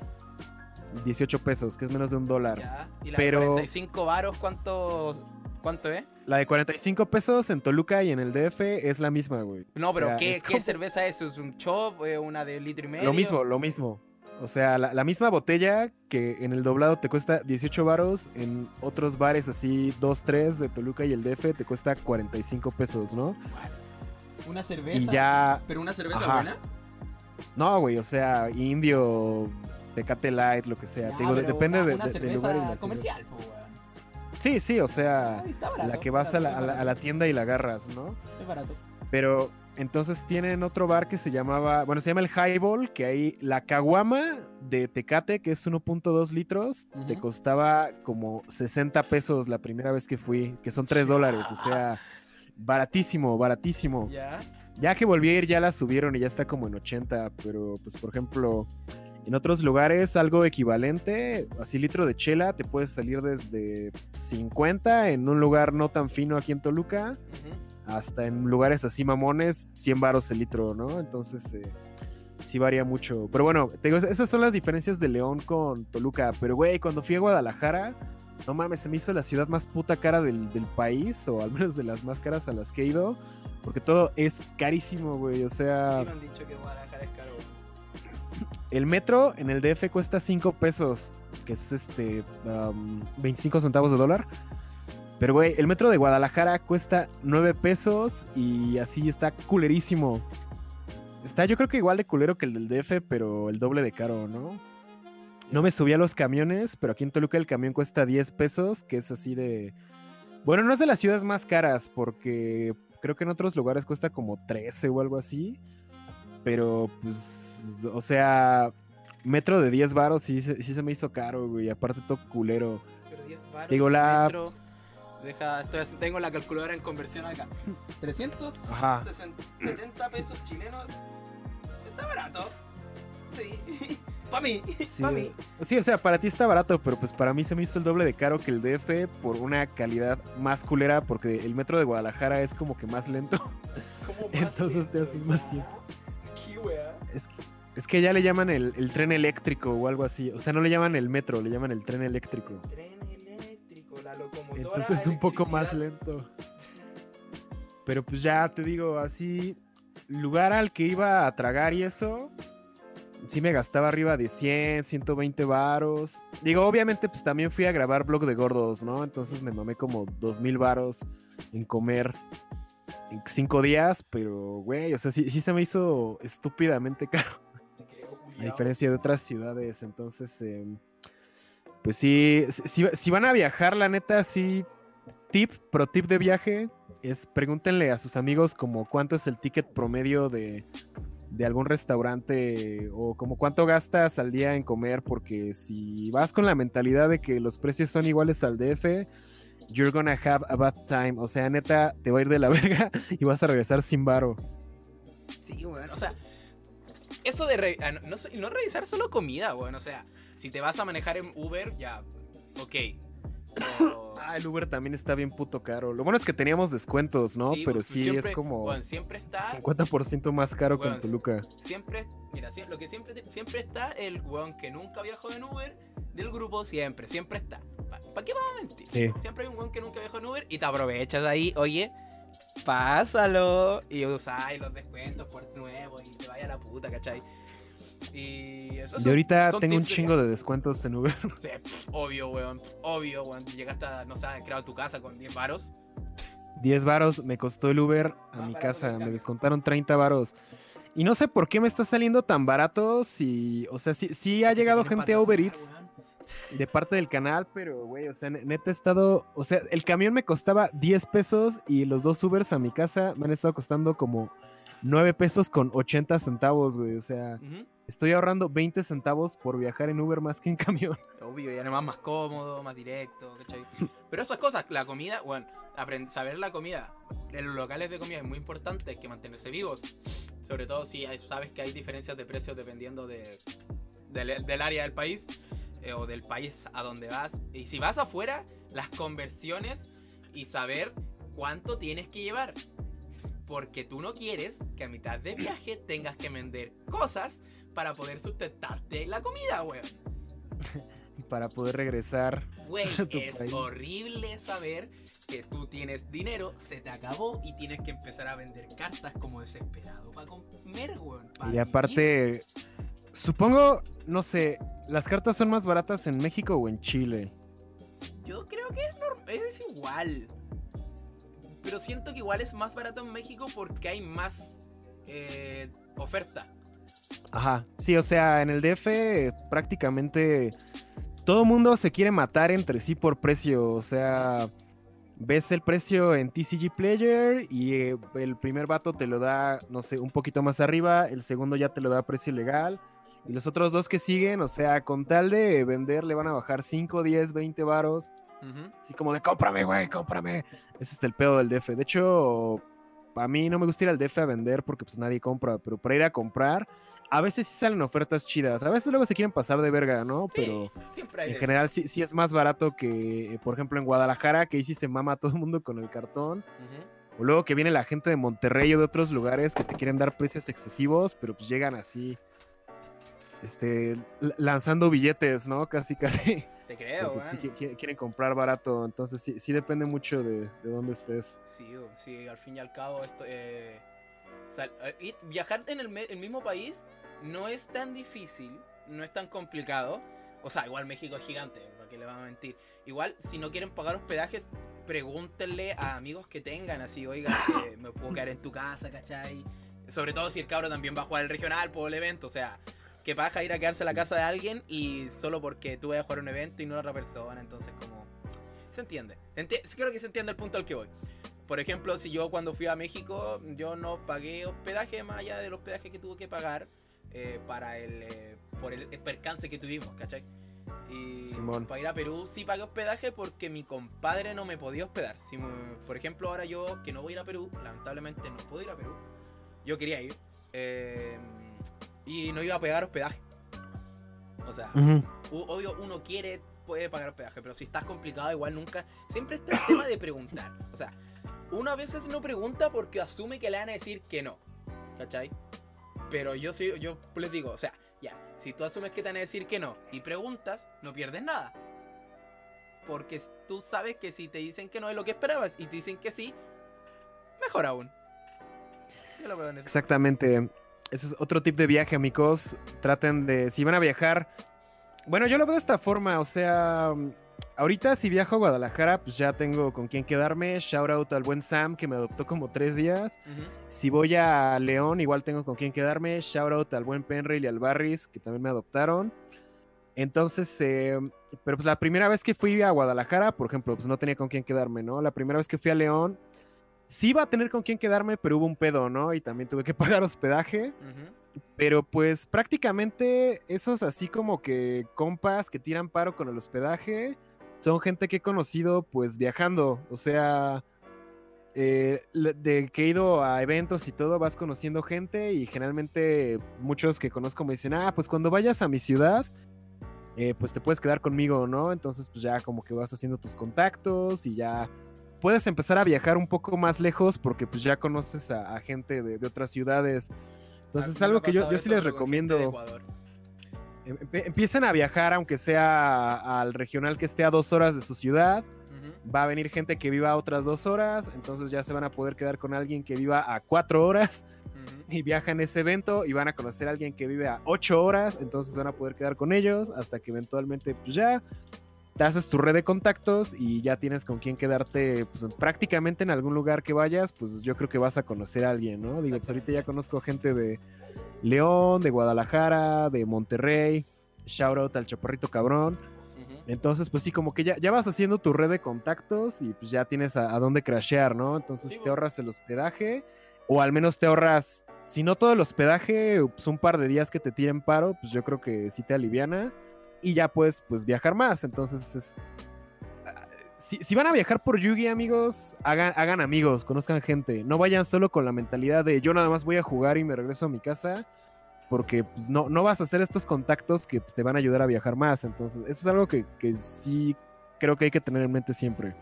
18 pesos, que es menos de un dólar. Ya. ¿Y la Pero... de 45 varos cuánto ¿Cuánto es? La de 45 pesos en Toluca y en el DF es la misma, güey. No, pero ¿qué, cerveza es? ¿Es un chop? Eh, ¿Una de litro y medio? Lo mismo, lo mismo. O sea, la, misma botella que en el doblado te cuesta 18 varos, en otros bares así 2, 3 de Toluca y el DF te cuesta 45 pesos, ¿no? ¿Una cerveza? Y ya... ¿Pero una cerveza buena? No, güey, o sea, indio, Tecate Light, lo que sea. digo, depende de, una cerveza comercial, pues, Sí, sí, o sea, la que vas a, la, tienda y la agarras, ¿no? Es barato. Pero entonces tienen otro bar que se llamaba, bueno, se llama el Highball, que ahí la caguama de Tecate, que es 1.2 litros, te costaba como 60 pesos la primera vez que fui, que son 3 dólares, o sea, baratísimo, baratísimo. Ya. Ya que volví a ir, ya la subieron y ya está como en 80, pero pues por ejemplo, en otros lugares algo equivalente, así litro de chela, te puedes salir desde 50 en un lugar no tan fino aquí en Toluca, hasta en lugares así mamones, 100 baros el litro, ¿no? Entonces eh, sí varía mucho. Pero bueno, esas son las diferencias de León con Toluca. Pero güey, cuando fui a Guadalajara, no mames, se me hizo la ciudad más puta cara del, del país, o al menos de las más caras a las que he ido, porque todo es carísimo, güey, o sea... Sí me han dicho que Guadalajara. El metro en el DF cuesta 5 pesos, que es este 25 centavos de dólar. Pero, güey, el metro de Guadalajara cuesta 9 pesos y así está culerísimo. Está yo creo que igual de culero que el del DF, pero el doble de caro, ¿no? No me subí a los camiones, pero aquí en Toluca el camión cuesta 10 pesos, que es así de... Bueno, no es de las ciudades más caras, porque creo que en otros lugares cuesta como 13 o algo así. Pero pues o sea, metro de 10 varos sí, sí, se me hizo caro, güey. Aparte todo culero. Pero 10 varos. Digo, la... Metro, deja, tengo la calculadora en conversión acá. 370 pesos chilenos. Está barato. Sí. <laughs> para mí, sí. para mí. Sí, o sea, para ti está barato, pero pues para mí se me hizo el doble de caro que el DF por una calidad más culera, porque el metro de Guadalajara es como que más lento. ¿Cómo <laughs> más Entonces te haces más tiempo. Es que es que ya le llaman el, tren eléctrico o algo así. O sea, no le llaman el metro, le llaman el tren eléctrico. tren eléctrico, la locomotora. Entonces es un poco más lento. Pero pues ya te digo, así, lugar al que iba a tragar y eso, sí me gastaba arriba de 100, 120 varos. Digo, obviamente pues también fui a grabar Blog de Gordos, ¿no? Entonces me mamé como 2000 varos en comer en cinco días, pero güey, o sea, sí, sí se me hizo estúpidamente <laughs> caro a diferencia de otras ciudades. Entonces, em, pues sí, si, van a viajar, la neta, sí, tip, pro tip de viaje, es pregúntenle a sus amigos como cuánto es el ticket promedio de, de algún restaurante o como cuánto gastas al día en comer, porque si vas con la mentalidad de que los precios son iguales al DF, you're gonna have a bad time. O sea, neta, te va a ir de la <laughs> verga y vas a regresar sin varo. Sí, bueno, o sea, eso de ah, no, no, revisar solo comida, bueno, o sea, si te vas a manejar en Uber, ya, ok. <laughs> Ah, el Uber también está bien puto caro. Lo bueno es que teníamos descuentos, ¿no? Pero pues, sí es como siempre está 50% más caro con Toluca. Siempre, mira, lo que siempre, siempre está el weón que nunca viajó en Uber del grupo, siempre, siempre está. ¿Para qué vamos a mentir? Siempre hay un weón que nunca viajó en Uber y te aprovechas ahí, oye, pásalo y usáis los descuentos por nuevo y te vaya a la puta, ¿cachai? Y eso De ahorita tengo un chingo de... descuentos en Uber. <laughs> Sí, obvio, weón. Obvio, weón. Llegaste a, no sé, creado tu casa con 10 varos. 10 varos me costó el Uber a mi casa. Me descontaron 30 varos. Y no sé por qué me está saliendo tan barato si, o sea, si, si ha llegado gente a Uber Eats de parte del canal, pero, güey, o sea, neta he estado, o sea, el camión me costaba 10 pesos y los dos Ubers a mi casa me han estado costando como 9 pesos con 80 centavos, güey, o sea, estoy ahorrando 20 centavos por viajar en Uber más que en camión. <laughs> Obvio, ya más más cómodo, más directo, ¿cachai? Pero esas cosas, la comida, bueno, saber la comida en los locales de comida es muy importante, hay que mantenerse vivos. Sobre todo si sabes que hay diferencias de precios dependiendo de, del, área del país eh, o del país a donde vas. Y si vas afuera, las conversiones y saber cuánto tienes que llevar. Porque tú no quieres que a mitad de viaje tengas que vender cosas para poder sustentarte la comida, weón. <laughs> para poder regresar. Güey, es horrible saber que tú tienes dinero, se te acabó y tienes que empezar a vender cartas como desesperado para comer, weón. Y aparte, supongo, no sé, ¿las cartas son más baratas en México o en Chile? Yo creo que es, es igual pero siento que igual es más barato en México porque hay más eh, oferta. Ajá, sí, o sea, en el DF prácticamente todo mundo se quiere matar entre sí por precio, o sea, ves el precio en TCG Player y eh, el primer vato te lo da, no sé, un poquito más arriba, el segundo ya te lo da a precio legal. Y los otros dos que siguen, o sea, con tal de vender, le van a bajar 5, 10, 20 varos. Así como de cómprame, güey, cómprame. Ese es el pedo del DF. De hecho, a mí no me gusta ir al DF a vender porque pues nadie compra, pero para ir a comprar, a veces sí salen ofertas chidas. A veces luego se quieren pasar de verga, ¿no? pero en general sí, sí, es más barato que, por ejemplo, en Guadalajara, que ahí sí se mama todo el mundo con el cartón. O luego que viene la gente de Monterrey o de otros lugares que te quieren dar precios excesivos, pero pues llegan así, este, lanzando billetes, ¿no? Casi, casi. <laughs> Te creo, güey. Si quieren comprar barato, entonces sí, sí depende mucho de, de, dónde estés. Sí, sí, al fin y al cabo, esto, eh, eh viajar en el, el, mismo país no es tan difícil, no es tan complicado. O sea, igual México es gigante, para que le van a mentir. Igual, si no quieren pagar hospedajes, pregúntenle a amigos que tengan, así, oiga, <coughs> me puedo quedar en tu casa, ¿cachai? Sobre todo si el cabro también va a jugar el regional por el evento, o sea, que baja ir a quedarse a la casa de alguien y solo porque tú vas a jugar un evento y no a otra persona. Entonces, como. Se entiende. creo que se entiende el punto al que voy. Por ejemplo, si yo cuando fui a México, yo no pagué hospedaje más allá del hospedaje que tuve que pagar eh, para el, eh, por el, percance que tuvimos, ¿cachai? Y para ir a Perú sí pagué hospedaje porque mi compadre no me podía hospedar. Si, por ejemplo, ahora yo que no voy a ir a Perú, lamentablemente no puedo ir a Perú. Yo quería ir. Eh, y no iba a pagar hospedaje. O sea, obvio uno quiere, puede pagar hospedaje, pero si estás complicado igual nunca... Siempre está el tema de preguntar. O sea, uno a veces no pregunta porque asume que le van a decir que no. ¿Cachai? Pero yo sí, yo les digo, o sea, ya, si tú asumes que te van a decir que no y preguntas, no pierdes nada. Porque tú sabes que si te dicen que no es lo que esperabas y te dicen que sí, mejor aún. Yo lo veo en Exactamente ese es otro tip de viaje, amigos. Traten de, si van a viajar, bueno, yo lo veo de esta forma, o sea, ahorita si viajo a Guadalajara, pues ya tengo con quién quedarme. Shout out al buen Sam que me adoptó como tres días. Si voy a León, igual tengo con quién quedarme. Shout out al buen Penrail y al Barris que también me adoptaron. Entonces, eh, pero pues la primera vez que fui a Guadalajara, por ejemplo, pues no tenía con quién quedarme, ¿no? La primera vez que fui a León, sí iba a tener con quién quedarme, pero hubo un pedo, ¿no? Y también tuve que <laughs> pagar hospedaje. Pero pues prácticamente esos así como que compas que tiran paro con el hospedaje son gente que he conocido pues viajando. O sea, eh, de que he ido a eventos y todo, vas conociendo gente y generalmente muchos que conozco me dicen, ah, pues cuando vayas a mi ciudad, eh, pues te puedes quedar conmigo, ¿no? Entonces pues ya como que vas haciendo tus contactos y ya puedes empezar a viajar un poco más lejos porque pues ya conoces a, gente de, otras ciudades. Entonces es algo que yo, yo sí les recomiendo. Em, empiecen a viajar aunque sea al regional que esté a dos horas de su ciudad va a venir gente que viva otras dos horas, entonces ya se van a poder quedar con alguien que viva a cuatro horas y viaja en ese evento y van a conocer a alguien que vive a ocho horas, entonces van a poder quedar con ellos hasta que eventualmente pues ya te haces tu red de contactos y ya tienes con quién quedarte pues, prácticamente en algún lugar que vayas, pues yo creo que vas a conocer a alguien, ¿no? Digo, pues ahorita ya conozco gente de León, de Guadalajara, de Monterrey, shout out al chaparrito cabrón. Entonces, pues sí, como que ya, ya vas haciendo tu red de contactos y pues ya tienes a, dónde crashear, ¿no? Entonces te ahorras el hospedaje o al menos te ahorras, si no todo el hospedaje, pues un par de días que te tiren paro, pues yo creo que sí te aliviana y ya puedes pues viajar más. Entonces es... Ah, si, si van a viajar por Yugi, amigos, hagan, hagan amigos, conozcan gente. No vayan solo con la mentalidad de yo nada más voy a jugar y me regreso a mi casa porque pues, no, no vas a hacer estos contactos que pues, te van a ayudar a viajar más. Entonces, eso es algo que, sí creo que hay que tener en mente siempre.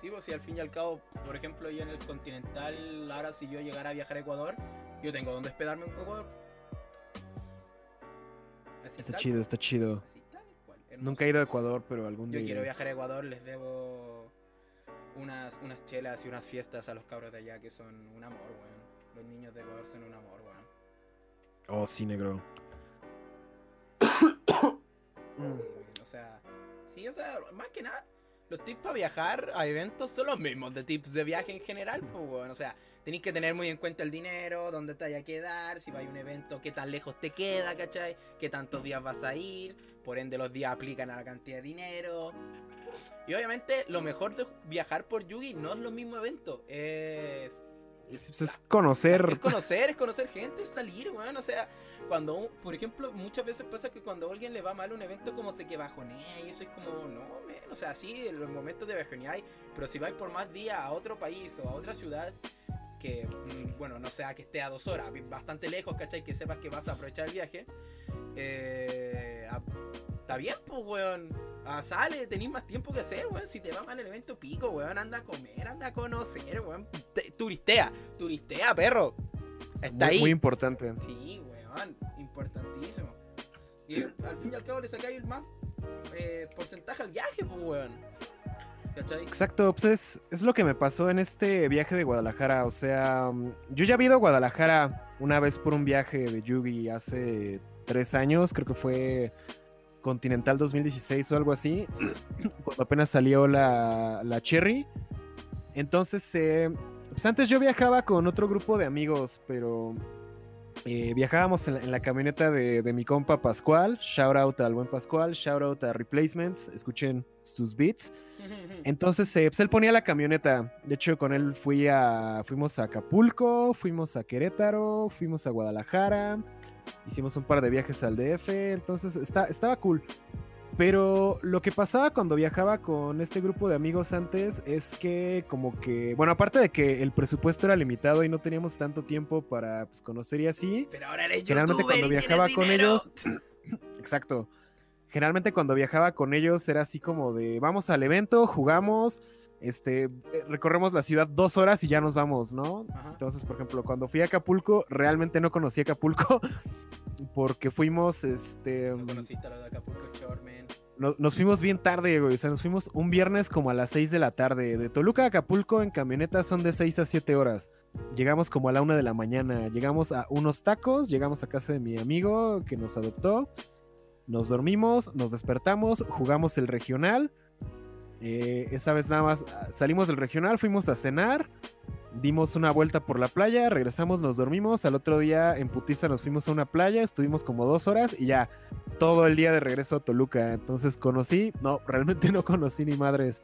Sí, pues si al fin y al cabo, por ejemplo, yo en el Continental, ahora si yo llegara a viajar a Ecuador, yo tengo donde hospedarme en Ecuador. Está chido, está chido. Nunca he ido a Ecuador, pero algún día. Yo quiero viajar a Ecuador, les debo unas, unas chelas y unas fiestas a los cabros de allá que son un amor, weón. Los niños de Ecuador son un amor, weón. Oh, sí, negro. <coughs> o sea, sí, o sea, más que nada, los tips para viajar a eventos son los mismos de tips de viaje en general, pues, bueno, o sea, tenéis que tener muy en cuenta el dinero, dónde te vaya a quedar, si va a un evento, qué tan lejos te queda, ¿cachai? Qué tantos días vas a ir, por ende los días aplican a la cantidad de dinero. Y obviamente lo mejor de viajar por Yugi no es lo mismo evento, es es, conocer. Es conocer, es conocer gente, es salir, weón. O sea, cuando, por ejemplo, muchas veces pasa que cuando a alguien le va mal un evento, como se que bajonea y eso es como, no, o sea, sí, en los momentos de hay pero si vais por más días a otro país o a otra ciudad, que, mm, bueno, no sea que esté a dos horas, bastante lejos, ¿cachai? Que sepas que vas a aprovechar el viaje, eh, está bien, pues, weón Ah, sale, tenéis más tiempo que hacer, weón. Si te va mal el evento pico, weón, anda a comer, anda a conocer, weón. turistea, turistea, perro. Está ahí. Muy importante. Sí, weón, importantísimo. Y al fin y al cabo le sacáis más eh, porcentaje al viaje, pues, weón. Exacto, pues es, es, lo que me pasó en este viaje de Guadalajara. O sea, mm, yo ya había ido a Guadalajara una vez por un viaje de Yugi hace tres años, creo que fue Continental 2016 o algo así, <clears throat> cuando apenas salió la, la Cherry. Entonces, eh, pues antes yo viajaba con otro grupo de amigos, pero eh, viajábamos en la, camioneta de, mi compa Pascual. Shout out al buen Pascual, shout out a Replacements, escuchen sus beats. <laughs> Entonces, eh, pues él ponía la camioneta. De hecho, con él fui a, fuimos a Acapulco, fuimos a Querétaro, fuimos a Guadalajara. Hicimos un par de viajes al DF, entonces está, estaba cool. Pero lo que pasaba cuando viajaba con este grupo de amigos antes es que como que, bueno, aparte de que el presupuesto era limitado y no teníamos tanto tiempo para pues, conocer y así. Pero ahora eres generalmente cuando viajaba con ellos, <clears throat> exacto. Generalmente cuando viajaba con ellos era así como de, vamos al evento, jugamos, este, eh, recorremos la ciudad dos horas y ya nos vamos, ¿no? Entonces, por ejemplo, cuando fui a Acapulco, realmente no conocí Acapulco <laughs> porque fuimos, este... No lo de Acapulco nos, fuimos bien tarde, güey. O sea, nos fuimos un viernes como a las 6 de la tarde. De Toluca a Acapulco en camioneta son de 6 a 7 horas. Llegamos como a la 1 de la mañana. Llegamos a unos tacos, llegamos a casa de mi amigo que nos adoptó. Nos dormimos, nos despertamos, jugamos el regional eh, esa vez nada más ah, salimos del regional, fuimos a cenar, dimos una vuelta por la playa, regresamos, nos dormimos. Al otro día en Putiza nos fuimos a una playa, estuvimos como dos horas y ya todo el día de regreso a Toluca. Entonces conocí, no, <laughs> realmente no conocí ni madres.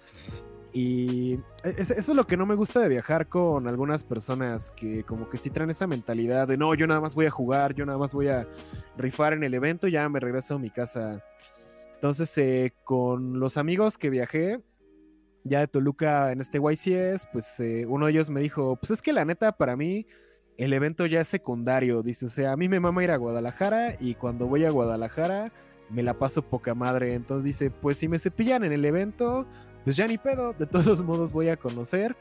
Y e, eso es lo que no me gusta de viajar con algunas personas que como que sí traen esa mentalidad de no, yo nada más voy a jugar, yo nada más voy a rifar en el evento y ya me regreso a mi casa. Entonces, eh, con los amigos que viajé, ya de Toluca en este YCS, pues eh, uno de ellos me dijo, pues es que la neta para mí el evento ya es secundario, dice, o sea, a mí me mama ir a Guadalajara y cuando voy a Guadalajara me la paso poca madre, entonces dice, pues si me cepillan en el evento, pues ya ni pedo, de <laughs> todos modos voy a conocer,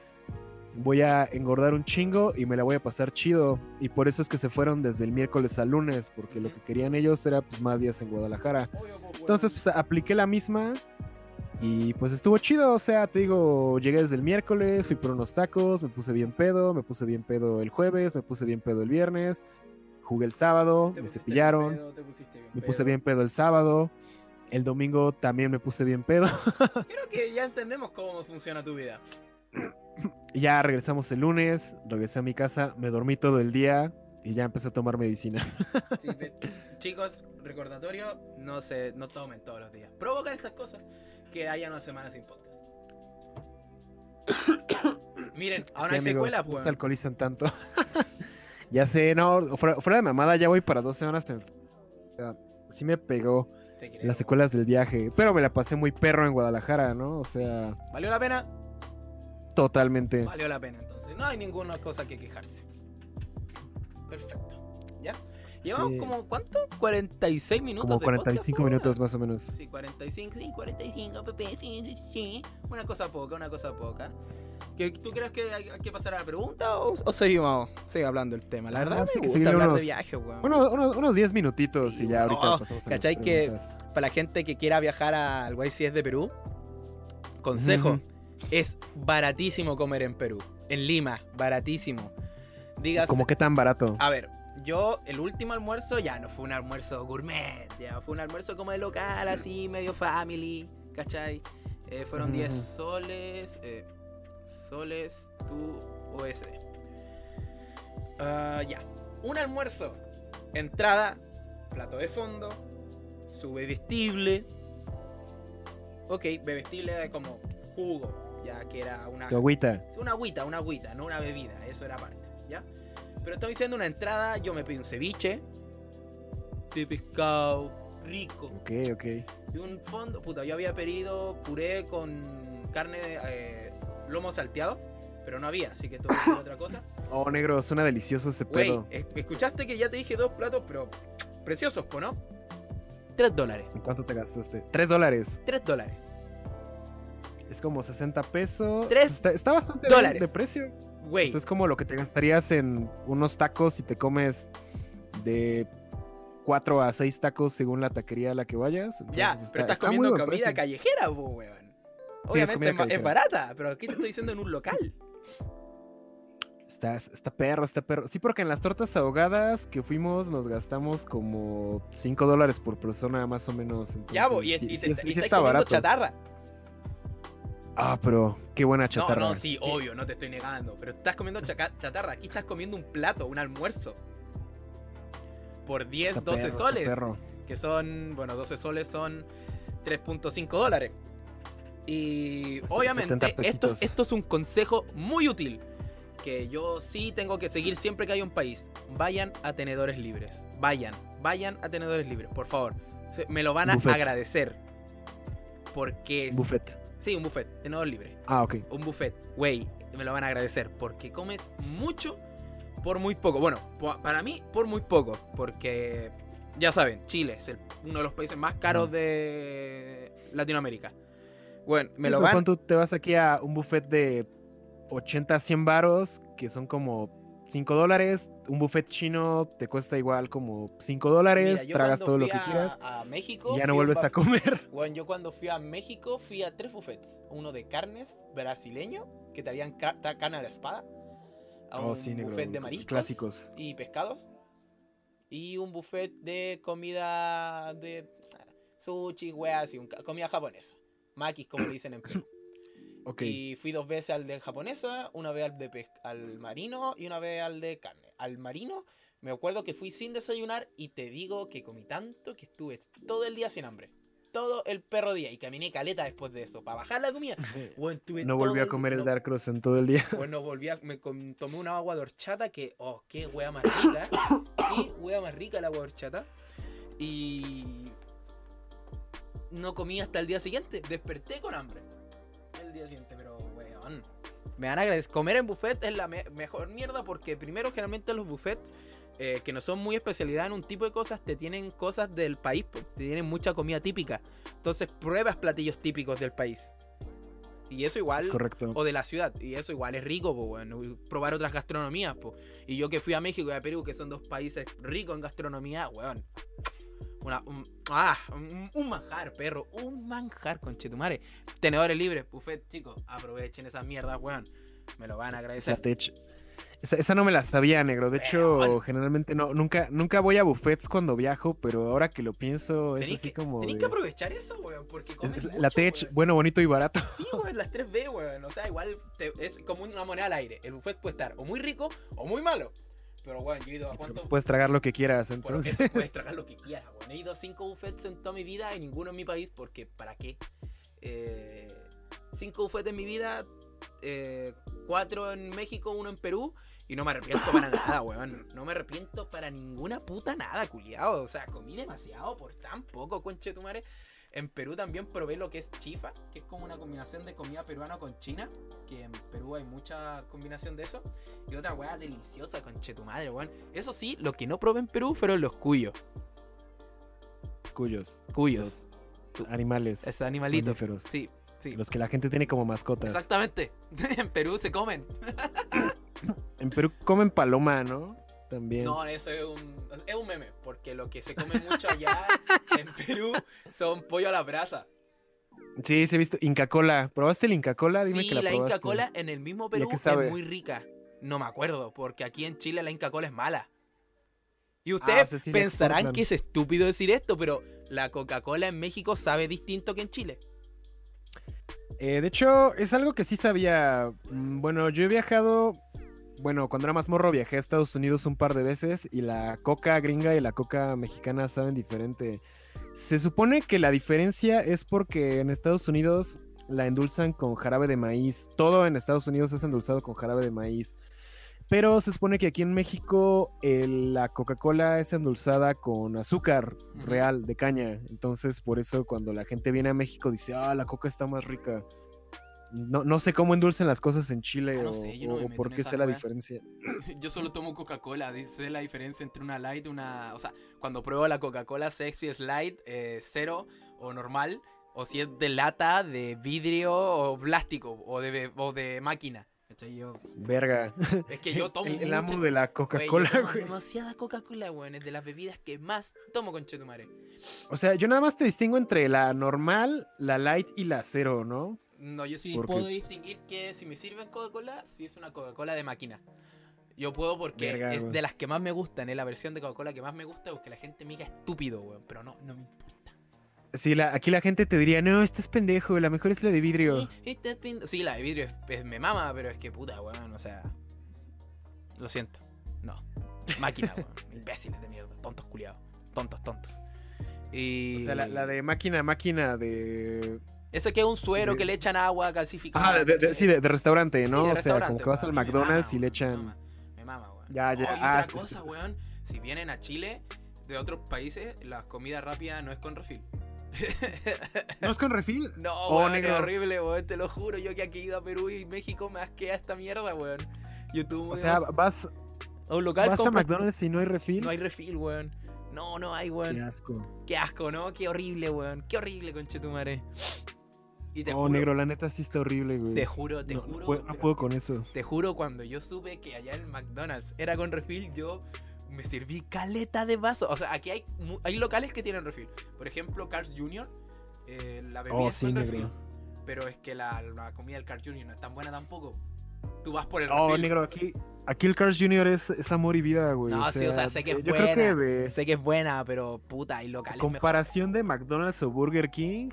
voy a engordar un chingo y me la voy a pasar chido, y por eso es que se fueron desde el miércoles al lunes, porque lo que querían ellos era pues más días en Guadalajara. Entonces pues apliqué la misma y pues estuvo chido, o sea, te digo, llegué desde el miércoles, fui por unos tacos, me puse bien pedo, me puse bien pedo el jueves, me puse bien pedo el viernes, jugué el sábado, me cepillaron, me puse bien pedo el sábado, el domingo también me puse bien pedo. <laughs> Creo que ya entendemos cómo funciona tu vida. ya regresamos el lunes, regresé a mi casa, me dormí todo el día y ya empecé a tomar medicina. <laughs> chicos, recordatorio, no se, no tomen todos los días. Provocan estas cosas que haya una semana sin podcast. <coughs> Miren, ahora hay secuela, pues. se alcoholizan tanto. <laughs> ya sé, no, fuera, de mamada, ya voy para dos semanas. En... sí me pegó las secuelas del viaje. Pero me la pasé muy perro en Guadalajara, ¿no? O sea. ¿Valió la pena? Totalmente. Valió la pena, entonces. No hay ninguna cosa que quejarse. Perfecto. Llevamos como, ¿cuánto? 46 minutos. Como 45 minutos más o menos. Sí, 45, sí, 45, Pepe, sí, sí, Una cosa poca, una cosa poca. ¿Tú crees que hay, que pasar a la pregunta o, seguimos sigue hablando el tema? La verdad, sí, me gusta hablar de viaje, weón. unos 10 minutitos y ya ahorita pasamos a ¿Cachai que para la gente que quiera viajar al YCS de Perú, consejo, es baratísimo comer en Perú. En Lima, baratísimo. Digas, ¿Cómo qué tan barato? A ver, yo el último almuerzo ya no fue un almuerzo gourmet, ya fue un almuerzo como de local, así, medio family, ¿cachai? Eh, fueron 10 soles, eh, soles, tu USD. Ah, ya, un almuerzo, entrada, plato de fondo, su bebestible. Ok, bebestible como jugo, ya que era una... agüita. Una agüita, una agüita, no una bebida, eso era parte, ¿ya? Pero estoy diciendo una entrada, yo me pedí un ceviche de pescado rico. Ok, ok. Y un fondo, puta, yo había pedido puré con carne de eh, lomo salteado, pero no había, así que tuve que hacer otra cosa. <coughs> Oh, negro, suena delicioso ese pedo. escuchaste que ya te dije dos platos, pero preciosos, ¿no? Tres dólares. ¿En cuánto te gastaste? Tres dólares. Tres dólares. Es como 60 pesos. Tres está, está, bastante dólares. de precio. Güey. es como lo que te gastarías en unos tacos y te comes de 4 a 6 tacos según la taquería a la que vayas. ya, pero estás comiendo comida callejera, weón. Obviamente es, barata, pero aquí te estoy diciendo en un local. Está, está perro, está perro. Sí, porque en las tortas ahogadas que fuimos nos gastamos como 5 dólares por persona, más o menos. ya, y, y, te, está comiendo chatarra. Ah, pero qué buena chatarra. No, no, sí, obvio, no te estoy negando. Pero estás comiendo chatarra. Aquí estás comiendo un plato, un almuerzo. Por 10, 12 soles. Que son, bueno, 12 soles son 3.5 dólares. Y obviamente esto, esto es un consejo muy útil. Que yo sí tengo que seguir siempre que hay un país. Vayan a tenedores libres. Vayan, vayan a tenedores libres, por favor. Me lo van a agradecer. Porque... Buffet Sí, un buffet, tenedor libre. Ah, ok. Un buffet, güey, me lo van a agradecer porque comes mucho por muy poco. Bueno, para mí, por muy poco, porque ya saben, Chile es uno de los países más caros de Latinoamérica. Bueno, me lo van. Tú te vas aquí a un buffet de 80 a 100 varos, que son como 5 dólares. Un buffet chino te cuesta igual como 5 dólares. tragas todo lo que quieras. A México. Y ya no vuelves a comer. <laughs> Bueno, yo cuando fui a México fui a tres buffets. Uno de carnes brasileño, que te harían carne a la espada. A oh, un buffet de mariscos clásicos. y pescados. Y un buffet de comida de sushi, weas y comida japonesa. Makis, como dicen en Perú. <clears throat> Y fui dos veces al de japonesa, una vez al de al marino y una vez al de carne. Al marino, me acuerdo que fui sin desayunar y te digo que comí tanto que estuve todo el día sin hambre. todo el perro día y caminé caleta después de eso, para bajar la comida. <laughs> <laughs> no volví a comer el Dark Cross en todo el día. Bueno, volví a, me tomé una agua de horchata que, oh, qué wea más rica. <coughs> qué wea más rica la agua de horchata. Y no comí hasta el día siguiente. Desperté con hambre. El día siguiente, pero weón. Me van a agradecer. Comer en buffet es la mejor mierda porque primero generalmente los buffets eh, que no son muy especialidad en un tipo de cosas, te tienen cosas del país, te tienen mucha comida típica. Entonces pruebas platillos típicos del país. Y eso igual. correcto. O de la ciudad. Y eso igual es rico, bueno, probar otras gastronomías, Y yo que fui a México y a Perú, que son dos países ricos en gastronomía, weón. Una, un, ah, un, manjar, perro. Un manjar, conchetumare. Tenedores libres, buffet, chicos. Aprovechen esas mierdas, weón. Me lo van a agradecer. Esa, no me la sabía, negro. De hecho, generalmente no, nunca, nunca voy a buffets cuando viajo, pero ahora que lo pienso, es así como. Tenés que aprovechar eso, weón, porque comes mucho, La tech, bueno, bonito y barato. Sí, weón, las 3B, weón. O sea, igual es como una moneda al aire. El buffet puede estar o muy rico o muy malo. Pero, weón, yo he ido a cuánto. Pues puedes tragar lo que quieras, entonces. puedes tragar lo <laughs> que quieras, weón. He ido a 5 buffets en toda mi vida y ninguno en mi país, porque, ¿para qué? Eh, cinco buffets en mi vida, eh, cuatro en México, uno en Perú y no me arrepiento para <laughs> nada, weón. No me arrepiento para ninguna puta nada, culiado. O sea, comí demasiado por tan poco, conche tu madre. En Perú también probé lo que es chifa, que es como una combinación de comida peruana con china. Que en Perú hay mucha combinación de eso. Y otra weá deliciosa, conche tu madre, weón. Eso sí, lo que no probé en Perú fueron los cuyos. Cuyos. Cuyos. animales. Es animalito. Sí, sí. Los que la gente tiene como mascotas. Exactamente. <laughs> en Perú se comen. <laughs> En Perú comen paloma, ¿no? También. No, eso es un, es un meme, porque lo que se come mucho allá <laughs> en Perú son pollo a la brasa. Sí, se ha visto. Inca Cola. ¿Probaste el Inca Cola? Dime sí, que la, la Inca Cola en el mismo Perú es muy rica. No me acuerdo, porque aquí en Chile la Inca Cola es mala. Y ustedes ah, pensarán que es estúpido decir esto, pero la Coca-Cola en México sabe distinto que en Chile. Eh, de hecho, es algo que sí sabía. Mm, bueno, yo he viajado bueno, cuando era más morro viajé a Estados Unidos un par de veces y la coca gringa y la coca mexicana saben diferente. Se supone que la diferencia es porque en Estados Unidos la endulzan con jarabe de maíz. Todo en Estados Unidos es endulzado con jarabe de maíz. Pero se supone que aquí en México la Coca-Cola es endulzada con azúcar real de caña. Entonces, por eso cuando la gente viene a México dice, ah, la coca está más rica. No, no sé cómo endulcen las cosas en Chile ah, o, por qué sé la diferencia. <laughs> Yo solo tomo Coca-Cola, sé la diferencia entre una light y una... O sea, cuando pruebo la Coca-Cola sexy es light, eh, cero o normal, o si es de lata, de vidrio o plástico o de, o de máquina. Verga. <laughs> Es que yo <laughs> tomo. el, amo de la Coca-Cola, güey. Demasiada Coca-Cola, güey. Es de las bebidas que más tomo con Chetumare. O sea, yo nada más te distingo entre la normal, la light y la cero, ¿no? No, yo sí puedo distinguir que si me sirven Coca-Cola, si es una Coca-Cola de máquina. Yo puedo porque es de las que más me gustan, es la versión de Coca-Cola que más me gusta porque la gente me diga estúpido, weón. Pero no, no me importa. Sí, la, aquí la gente te diría, no, este es pendejo, la mejor es la de vidrio. Sí, la de vidrio es, me mama, pero es que puta, weón, o sea. Lo siento. No. Máquina, weón. <laughs> Imbéciles de mierda. Tontos culiados. Tontos, tontos. Y... O sea, la, la de máquina, máquina de ese que es un suero que le echan agua calcificada. Ah, sí, de, restaurante, ¿no? o sea, como que vas al McDonald's y le echan. Me mama, weón. Ya, ya. ah, otra cosa, weón. Si vienen a Chile de otros países, la comida rápida no es con refil. <laughs> ¿No es con refil? No, oh, weón, es horrible, weón, te lo juro. Yo que aquí he ido a Perú y México me asquea esta mierda, weón. YouTube, o sea, vas a un local. Vas a McDonald's y no hay refil. No hay refil, weón. No, no hay, weón. Qué asco. Qué asco, ¿no? Qué horrible, weón. Qué horrible, conchetumare. Y te oh, negro, la neta sí está horrible, güey. Te juro, te juro. No puedo, con eso. Te juro, cuando yo supe que allá en McDonald's era con refil, yo me serví caleta de vaso. O sea, aquí hay, hay locales que tienen refil. Por ejemplo, Carl's Jr., eh, la bebida oh, es con refil. Pero es que la, la comida del Carl's Jr. no es tan buena tampoco. Tú vas por el Oh, negro, aquí, aquí el Cars Jr. Es, amor y vida, güey. No, sí, o sea, sé que es buena. Sé que es buena, pero puta, hay locales. Comparación de McDonald's o Burger King,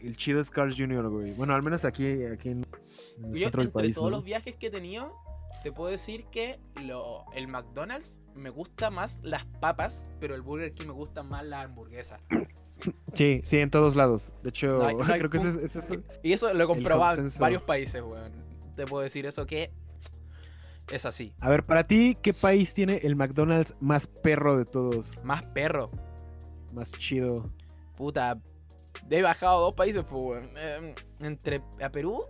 el chido es Cars Jr., güey. Bueno, al menos aquí, aquí en, el centro del país. todos los viajes que he tenido, te puedo decir que lo, el McDonald's me gusta más las papas, pero el Burger King me gusta más la hamburguesa. <coughs> Sí, sí, en todos lados. De hecho, <laughs> creo que ese, es Y eso lo he comprobado en varios países, weón. Te puedo decir eso que es así. A ver, para ti, ¿qué país tiene el McDonald's más perro de todos? Más perro. Más chido. Puta, he bajado dos países, pues. Em, entre a Perú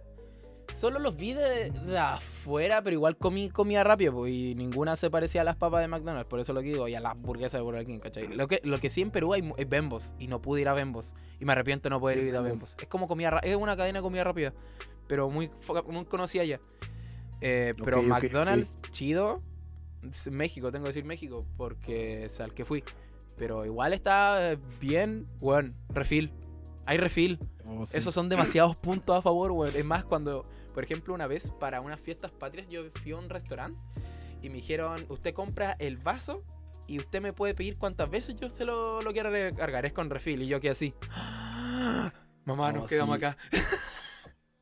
Solo los vi de, afuera, pero igual comí comida rápida, pues, y ninguna se parecía a las papas de McDonald's, por eso lo que digo, y a las hamburguesas de Burger King, ¿cachai? Lo que, lo que sí en Perú hay es Bembos, y no pude ir a Bembos, y me arrepiento de no poder ir a Bembos. Es como comida es una cadena de comida rápida, pero muy, muy conocida ya. Eh, pero McDonald's, chido, México, tengo que decir México, porque es al que fui. Pero igual está bien, bueno, refil. Hay refil. Oh, Esos son demasiados <clears throat> puntos a favor, weón. Es más, cuando por ejemplo, una vez para unas fiestas patrias yo fui a un restaurante y me dijeron, usted compra el vaso y usted me puede pedir cuántas veces yo se lo, lo quiera recargar. Es con refil. Y yo que así. <gasps> Mamá, nos quedamos acá. <laughs>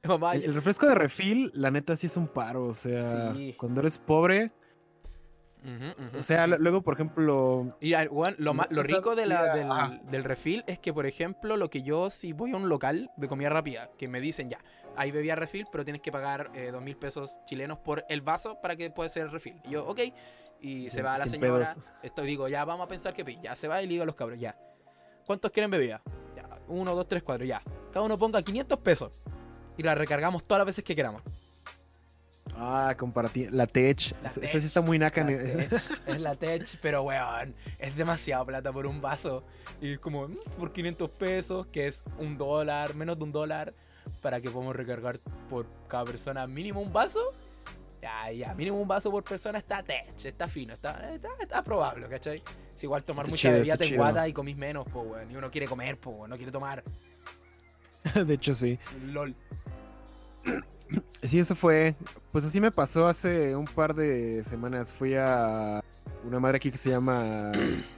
<laughs> Mamá, el, refresco de refil, la neta, sí es un paro. O sea, cuando eres pobre. O sea, luego, por ejemplo. Y lo, lo rico de la, del, del, refil es que, por ejemplo, lo que yo, si voy a un local de comida rápida, que me dicen ya, hay bebida refil, pero tienes que pagar eh, dos mil pesos chilenos por el vaso para que pueda ser el refil. Y yo, ok. Y se va la señora. Esto digo, ya vamos a pensar que Ya se va y le digo a los cabros, ya. ¿Cuántos quieren bebida? Ya. Uno, dos, tres, cuatro, ya. Cada uno ponga 500 pesos. Y la recargamos todas las veces que queramos. Ah, comparativa. La Tech. Esa sí está muy naca. <laughs> es la Tech, pero weón, es demasiado plata por un vaso. Y es como, mm, por 500 pesos, que es un dólar, menos de un dólar para que podamos recargar por cada persona mínimo un vaso. Ya, ya, mínimo un vaso por persona está tech, está fino, está, está, probable, ¿cachai? Es igual tomar mucha bebida te guata y comís menos, pues, weón. Y uno quiere comer, pues, no quiere tomar. <laughs> de hecho, sí. LOL. Sí, eso fue. Pues así me pasó hace un par de semanas. Fui a una madre aquí que se llama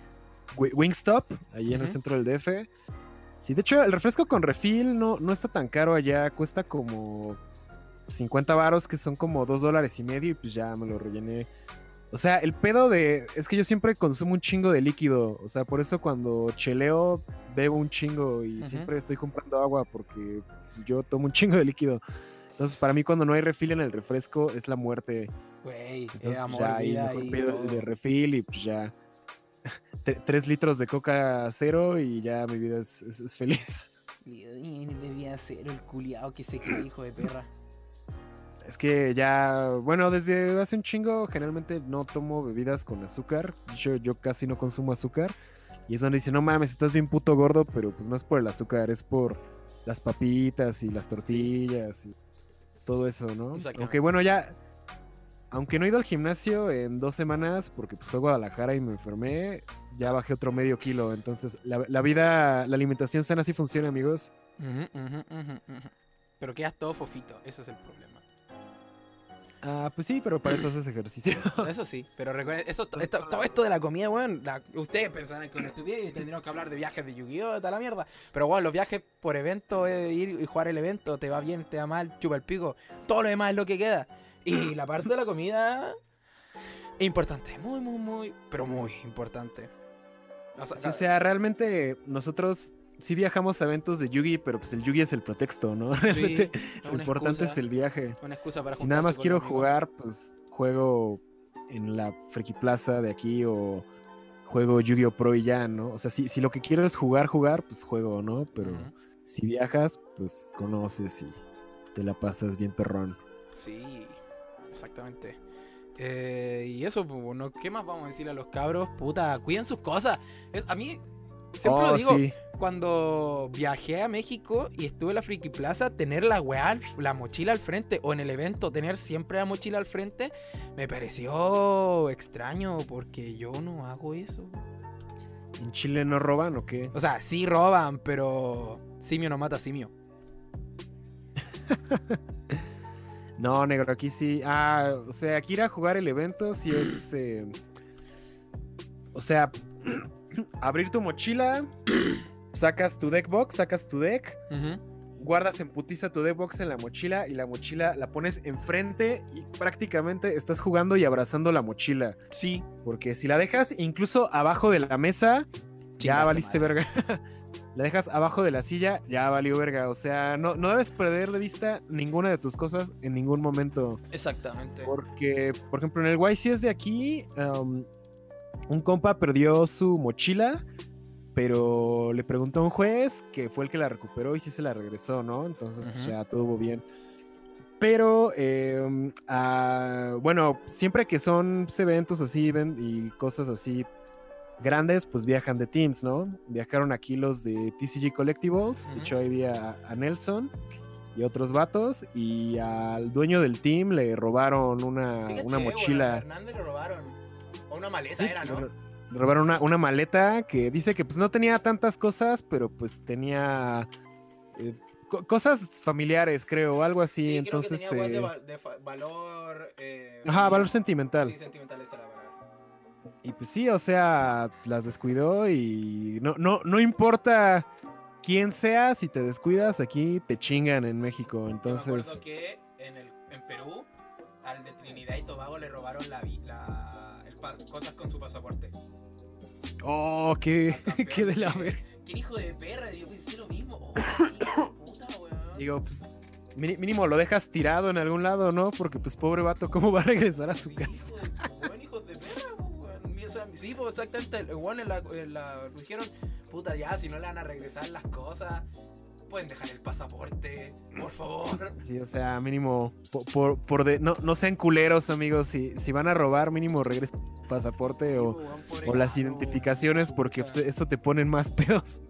<clears throat> Wingstop, ahí en el centro del DF. Sí, de hecho, el refresco con refil no, no está tan caro allá, cuesta como 50 varos, que son como 2 dólares y medio, y pues ya me lo rellené. O sea, el pedo de. Es que yo siempre consumo un chingo de líquido. O sea, por eso cuando cheleo, bebo un chingo y siempre estoy comprando agua porque yo tomo un chingo de líquido. Entonces, para mí, cuando no hay refil en el refresco, es la muerte. Güey, Entonces, pues, amor, ya ahí mejor pido el de refil y pues ya <laughs> tres litros de coca cero y ya mi vida es, feliz. Bebía cero el culiao que se cree hijo de perra. Es que ya, bueno, desde hace un chingo generalmente no tomo bebidas con azúcar. Yo, yo casi no consumo azúcar. Y eso me dice, no mames, estás bien puto gordo, pero pues no es por el azúcar, es por las papitas y las tortillas y todo eso, ¿no? Aunque bueno, ya aunque no he ido al gimnasio en dos semanas, porque pues fue a Guadalajara y me enfermé, ya bajé otro medio kilo. Entonces, la, vida, la alimentación sana sí funciona, amigos. pero quedas todo fofito, ese es el problema. Ah, pues sí, pero para eso haces ejercicio. <laughs> Eso sí, pero recuerden, eso, todo esto de la comida, weón, ustedes pensarán que no estuviera y tendríamos que hablar de viajes de Yu-Gi-Oh! toda la mierda. Pero bueno, los viajes por evento, eh, ir y jugar el evento, te va bien, te va mal, chupa el pico. Todo lo demás es lo que queda. Y la parte de la comida es importante, muy, muy, muy, pero muy importante. O sea, realmente nosotros sí viajamos a eventos de Yugi, pero pues el Yugi es el pretexto, ¿no? <laughs> Realmente lo importante es el viaje. Una excusa para Si nada más quiero jugar, pues juego en la Friki Plaza de aquí o juego Yu-Gi-Oh! Pro y ya, ¿no? O sea, si, si lo que quiero es jugar, jugar, pues juego, ¿no? Pero si viajas, pues conoces y te la pasas bien perrón. Sí. Exactamente. Eh, y eso, pues, bueno, ¿qué más vamos a decirle a los cabros? Puta, cuiden sus cosas. Es, a mí, siempre lo oh, digo, cuando viajé a México y estuve en la Friki Plaza, tener la weá, la mochila al frente, o en el evento, tener siempre la mochila al frente, me pareció extraño, porque yo no hago eso. ¿En Chile no roban o qué? O sea, sí roban, pero simio no mata simio. <laughs> No, negro, aquí sí. Ah, o sea, aquí ir a jugar el evento sí es. Eh, o sea, <clears throat> abrir tu mochila, sacas tu deck box, sacas tu deck, guardas en putiza tu deck box en la mochila y la mochila la pones enfrente y prácticamente estás jugando y abrazando la mochila. Sí. Porque si la dejas incluso abajo de la mesa, ya valiste verga. <laughs> la dejas abajo de la silla, ya valió verga. O sea, no, no debes perder de vista ninguna de tus cosas en ningún momento. Exactamente. Porque, por ejemplo, en el YCS de aquí, um, un compa perdió su mochila, pero le preguntó a un juez que fue el que la recuperó y sí se la regresó, ¿no? Entonces, pues ya todo bien. Pero, em, bueno, siempre que son eventos así y cosas así grandes, pues viajan de teams, ¿no? Viajaron aquí los de TCG Collectibles, de hecho ahí vi a, Nelson y otros vatos, y al dueño del team le robaron una, una mochila. a Hernández le robaron, o una maleta era, ¿no? Robaron una, una, maleta que dice que pues no tenía tantas cosas, pero pues tenía... Eh, cosas familiares, creo, algo así. Sí, Entonces, creo que tenía de, valor. Eh, Ajá, valor sentimental. Sí, sentimental esa la Y pues sí, o sea, las descuidó y no, no, no importa quién sea, si te descuidas, aquí te chingan en México. Entonces. me acuerdo que al de Trinidad y Tobago le robaron la, la el, cosas con su pasaporte. Oh, qué, <laughs> qué de la ver. ¿Qué hijo de perra? Yo pensé lo mismo. Oh, <laughs> Digo, pues mínimo lo dejas tirado en algún lado, ¿no? Porque pues pobre vato, ¿cómo va a regresar a su casa? Buen hijos de perra, Sí, pues exactamente, en la, la, dijeron, puta, ya, si no le van a regresar las cosas, pueden dejar el pasaporte, por favor. Sí, o sea, mínimo, por, por, de, no, no sean culeros, amigos, si, si van a robar, mínimo regresen el pasaporte o, o las identificaciones, porque pues, eso te ponen más pedos.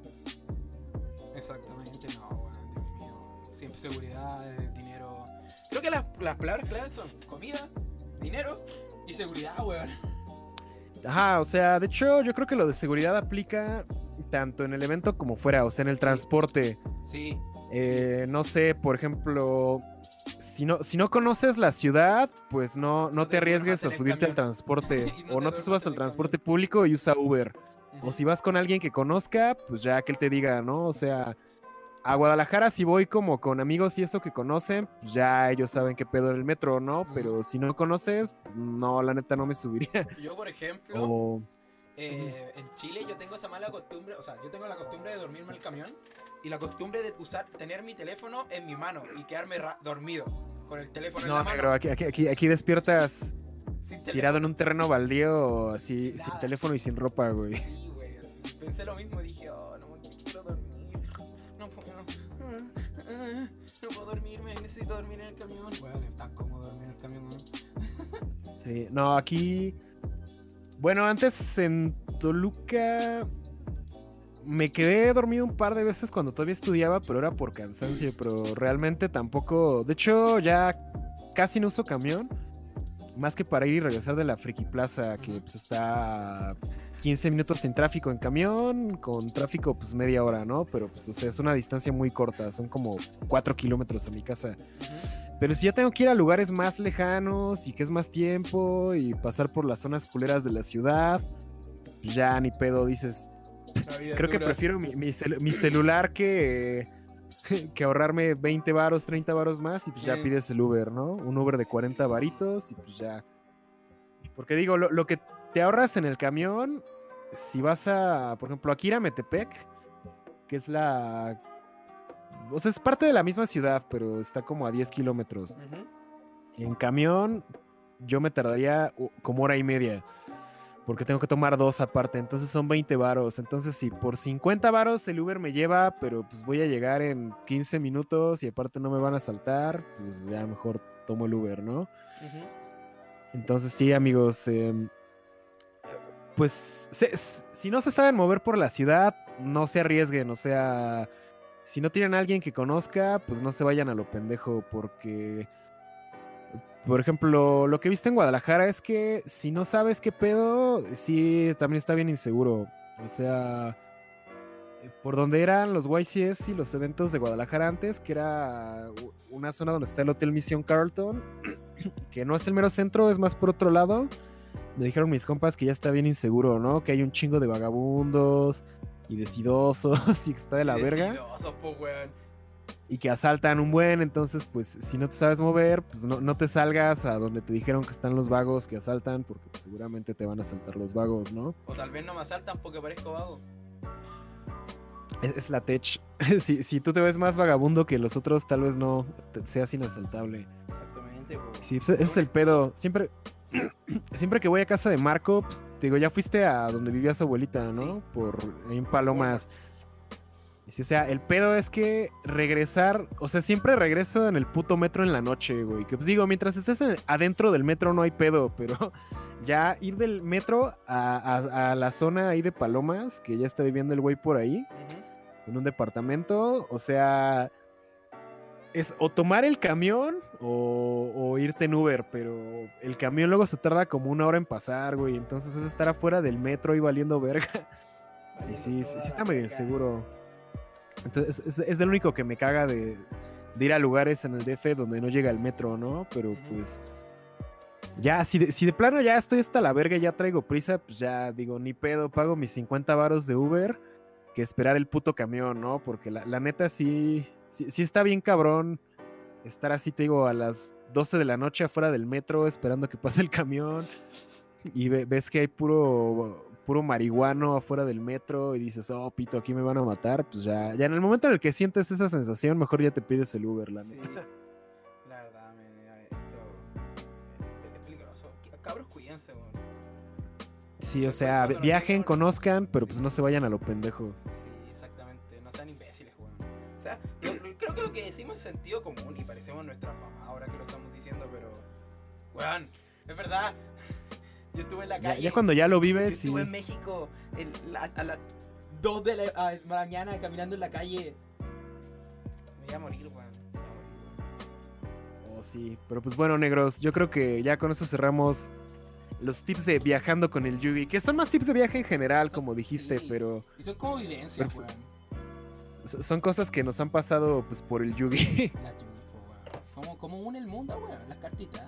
Creo que las, las palabras claves son comida, dinero y seguridad, weón. Ajá, o sea, de hecho, yo creo que lo de seguridad aplica tanto en el evento como fuera, o sea, en el transporte. Sí. Eh, no sé, por ejemplo, si no, si no conoces la ciudad, pues no, no, te arriesgues a subirte al transporte. <laughs> o no te subas al transporte público y usa Uber. O si vas con alguien que conozca, pues ya que él te diga, ¿no? O sea, a Guadalajara si voy como con amigos y eso que conocen, pues ya ellos saben qué pedo en el metro, ¿no? Pero si no conoces, no, la neta no me subiría. Yo, por ejemplo, eh, en Chile yo tengo esa mala costumbre, o sea, yo tengo la costumbre de dormirme en el camión y la costumbre de usar, tener mi teléfono en mi mano y quedarme dormido con el teléfono en la mano. No, aquí, aquí, aquí, despiertas tirado en un terreno baldío, así, sin teléfono y sin ropa, güey. Sí, güey. Pensé lo mismo, dije, oh, no me quiero dormir no puedo dormirme, necesito dormir en el camión. Bueno, tan cómodo dormir en el camión. Sí, no, aquí. Bueno, antes en Toluca me quedé dormido un par de veces cuando todavía estudiaba, pero era por cansancio, pero realmente tampoco. De hecho, ya casi no uso camión. Más que para ir y regresar de la Friki Plaza, que pues está 15 minutos sin tráfico en camión, con tráfico pues media hora, ¿no? Pero pues o sea, es una distancia muy corta, son como 4 kilómetros a mi casa. Pero si ya tengo que ir a lugares más lejanos y que es más tiempo y pasar por las zonas culeras de la ciudad, pues, ya ni pedo dices. Creo que prefiero mi, celular que, <laughs> que ahorrarme 20 varos, 30 varos más y pues ya pides el Uber, ¿no? Un Uber de 40 varitos y pues ya. Porque digo, lo, que te ahorras en el camión, si vas a, por ejemplo, aquí a Metepec, que es la... O sea, es parte de la misma ciudad, pero está como a 10 kilómetros. En camión, yo me tardaría como hora y media porque tengo que tomar dos aparte, entonces son 20 varos. Entonces, si por 50 varos el Uber me lleva, pero pues voy a llegar en 15 minutos y aparte no me van a saltar, pues ya mejor tomo el Uber, ¿no? Entonces, sí, amigos, em, pues si no se saben mover por la ciudad, no se arriesguen, o sea, si no tienen a alguien que conozca, pues no se vayan a lo pendejo, porque por ejemplo, lo que viste en Guadalajara es que si no sabes qué pedo, sí, también está bien inseguro. O sea, por donde eran los YCS y los eventos de Guadalajara antes, que era una zona donde está el Hotel Mission Carlton, <clears throat> que no es el mero centro, es más por otro lado. Me dijeron mis compas que ya está bien inseguro, ¿no? Que hay un chingo de vagabundos y decidosos <laughs> y que está de la verga y que asaltan un buen, entonces pues si no te sabes mover, pues no, te salgas a donde te dijeron que están los vagos que asaltan, porque pues, seguramente te van a asaltar los vagos, ¿no? O tal vez no me asaltan porque parezco vago. Es, la tech. <laughs> si, si, tú te ves más vagabundo que los otros, tal vez no seas inasaltable. Exactamente, Sí, pues, ese es el pedo. Siempre, <clears throat> siempre que voy a casa de Marco, pues, digo, ya fuiste a donde vivía su abuelita, ¿no? Por en Palomas. Sí, o sea, el pedo es que regresar, o sea, siempre regreso en el puto metro en la noche, güey. Que pues digo, mientras estés adentro del metro no hay pedo, <laughs> pero ya ir del metro a, la zona ahí de Palomas, que ya está viviendo el güey por ahí, en un departamento, o sea, es o tomar el camión o, irte en Uber, pero el camión luego se tarda como una hora en pasar, güey. Entonces es estar afuera del metro y valiendo verga. y sí, sí, sí está medio inseguro. Entonces es, el único que me caga de, ir a lugares en el DF donde no llega el metro, ¿no? Pero pues ya, si de, si de plano ya estoy hasta la verga y ya traigo prisa, pues ya digo, ni pedo, pago mis 50 varos de Uber que esperar el puto camión, ¿no? Porque la, la neta sí, sí, sí, está bien cabrón estar así, te digo, a las 12 de la noche afuera del metro esperando que pase el camión y ves que hay puro puro marihuano afuera del metro y dices, oh, pito, aquí me van a matar, pues ya, ya en el momento en el que sientes esa sensación, mejor ya te pides el Uber, la sí. <laughs> La verdad, esto es peligroso. Cabros, cuídense. Sí, o sea, viajen, conozcan, pero pues no se vayan a lo pendejo. Sí, sentido común y parecemos nuestra mamá ahora que lo estamos diciendo, pero, weón, es verdad. <laughs> Yo estuve en la calle. Ya, cuando ya lo vives. Yo estuve en México a las 2 de la mañana caminando en la calle. Me voy a morir, weón. Oh, sí. Pero pues bueno, negros, yo creo que ya con eso cerramos los tips de viajando con el Yugi. Que son más tips de viaje en general, como dijiste, pero. Y son como vivencias, pues, weón. Son cosas que nos han pasado pues por el Yugi. <laughs> La Yugi, Como, como une el mundo, weón, las cartitas.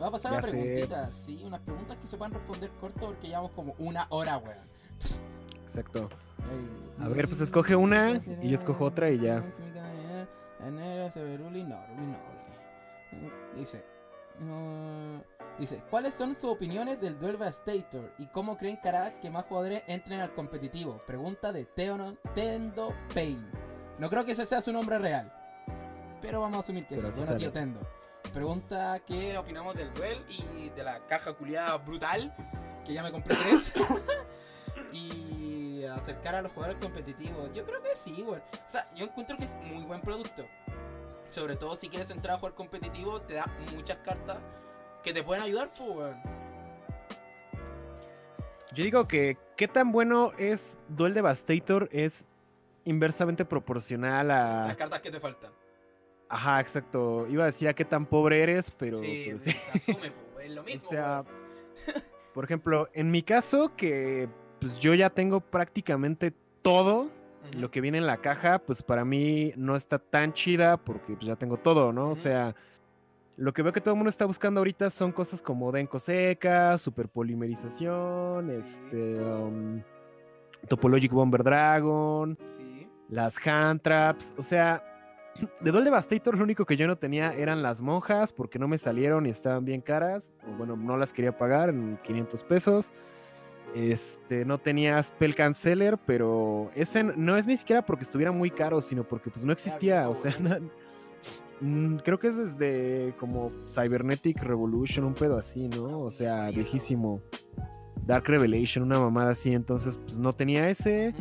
Va a pasar a preguntitas, sí, unas preguntas que se puedan responder corto porque llevamos como una hora, weón. Exacto. A ver, pues escoge una y yo escojo otra y ya. Dice, dice, ¿cuáles son sus opiniones del Duel Stator y cómo creen que hará que más jugadores entren al competitivo? Pregunta de Teono Tendo Pain. No creo que ese sea su nombre real, pero vamos a asumir que sí. Bueno, tío Tendo pregunta qué opinamos del duel y de la caja culiada brutal, que ya me compré tres. <coughs> y acercar a los jugadores competitivos. Yo creo que sí, güey. O sea, yo encuentro que es muy buen producto. Sobre todo si quieres entrar a jugar competitivo, te da muchas cartas que te pueden ayudar, pues, güey. Yo digo que qué tan bueno es Duel Devastator es inversamente proporcional a las cartas que te faltan. Ajá, exacto. Iba a decir a qué tan pobre eres, pero. Sí, pues, <laughs> asume, es lo <laughs> mismo. O sea, <laughs> por ejemplo, en mi caso, que pues yo ya tengo prácticamente todo lo que viene en la caja, pues para mí no está tan chida porque pues, ya tengo todo, ¿no? O sea, lo que veo que todo el mundo está buscando ahorita son cosas como Denko seca, superpolimerización, este. Um, Topologic Bomber Dragon, las Hand Traps, o sea <clears throat> de Duel Devastator lo único que yo no tenía eran las monjas porque no me salieron y estaban bien caras. O bueno, no las quería pagar en 500 pesos. Este, no tenía Spell Canceller, pero ese no es ni siquiera porque estuviera muy caro, sino porque pues no existía. O sea, <laughs> mm, creo que es desde como Cybernetic Revolution, un pedo así, ¿no? O sea, viejísimo. Dark Revelation, una mamada así. Entonces, pues no tenía ese.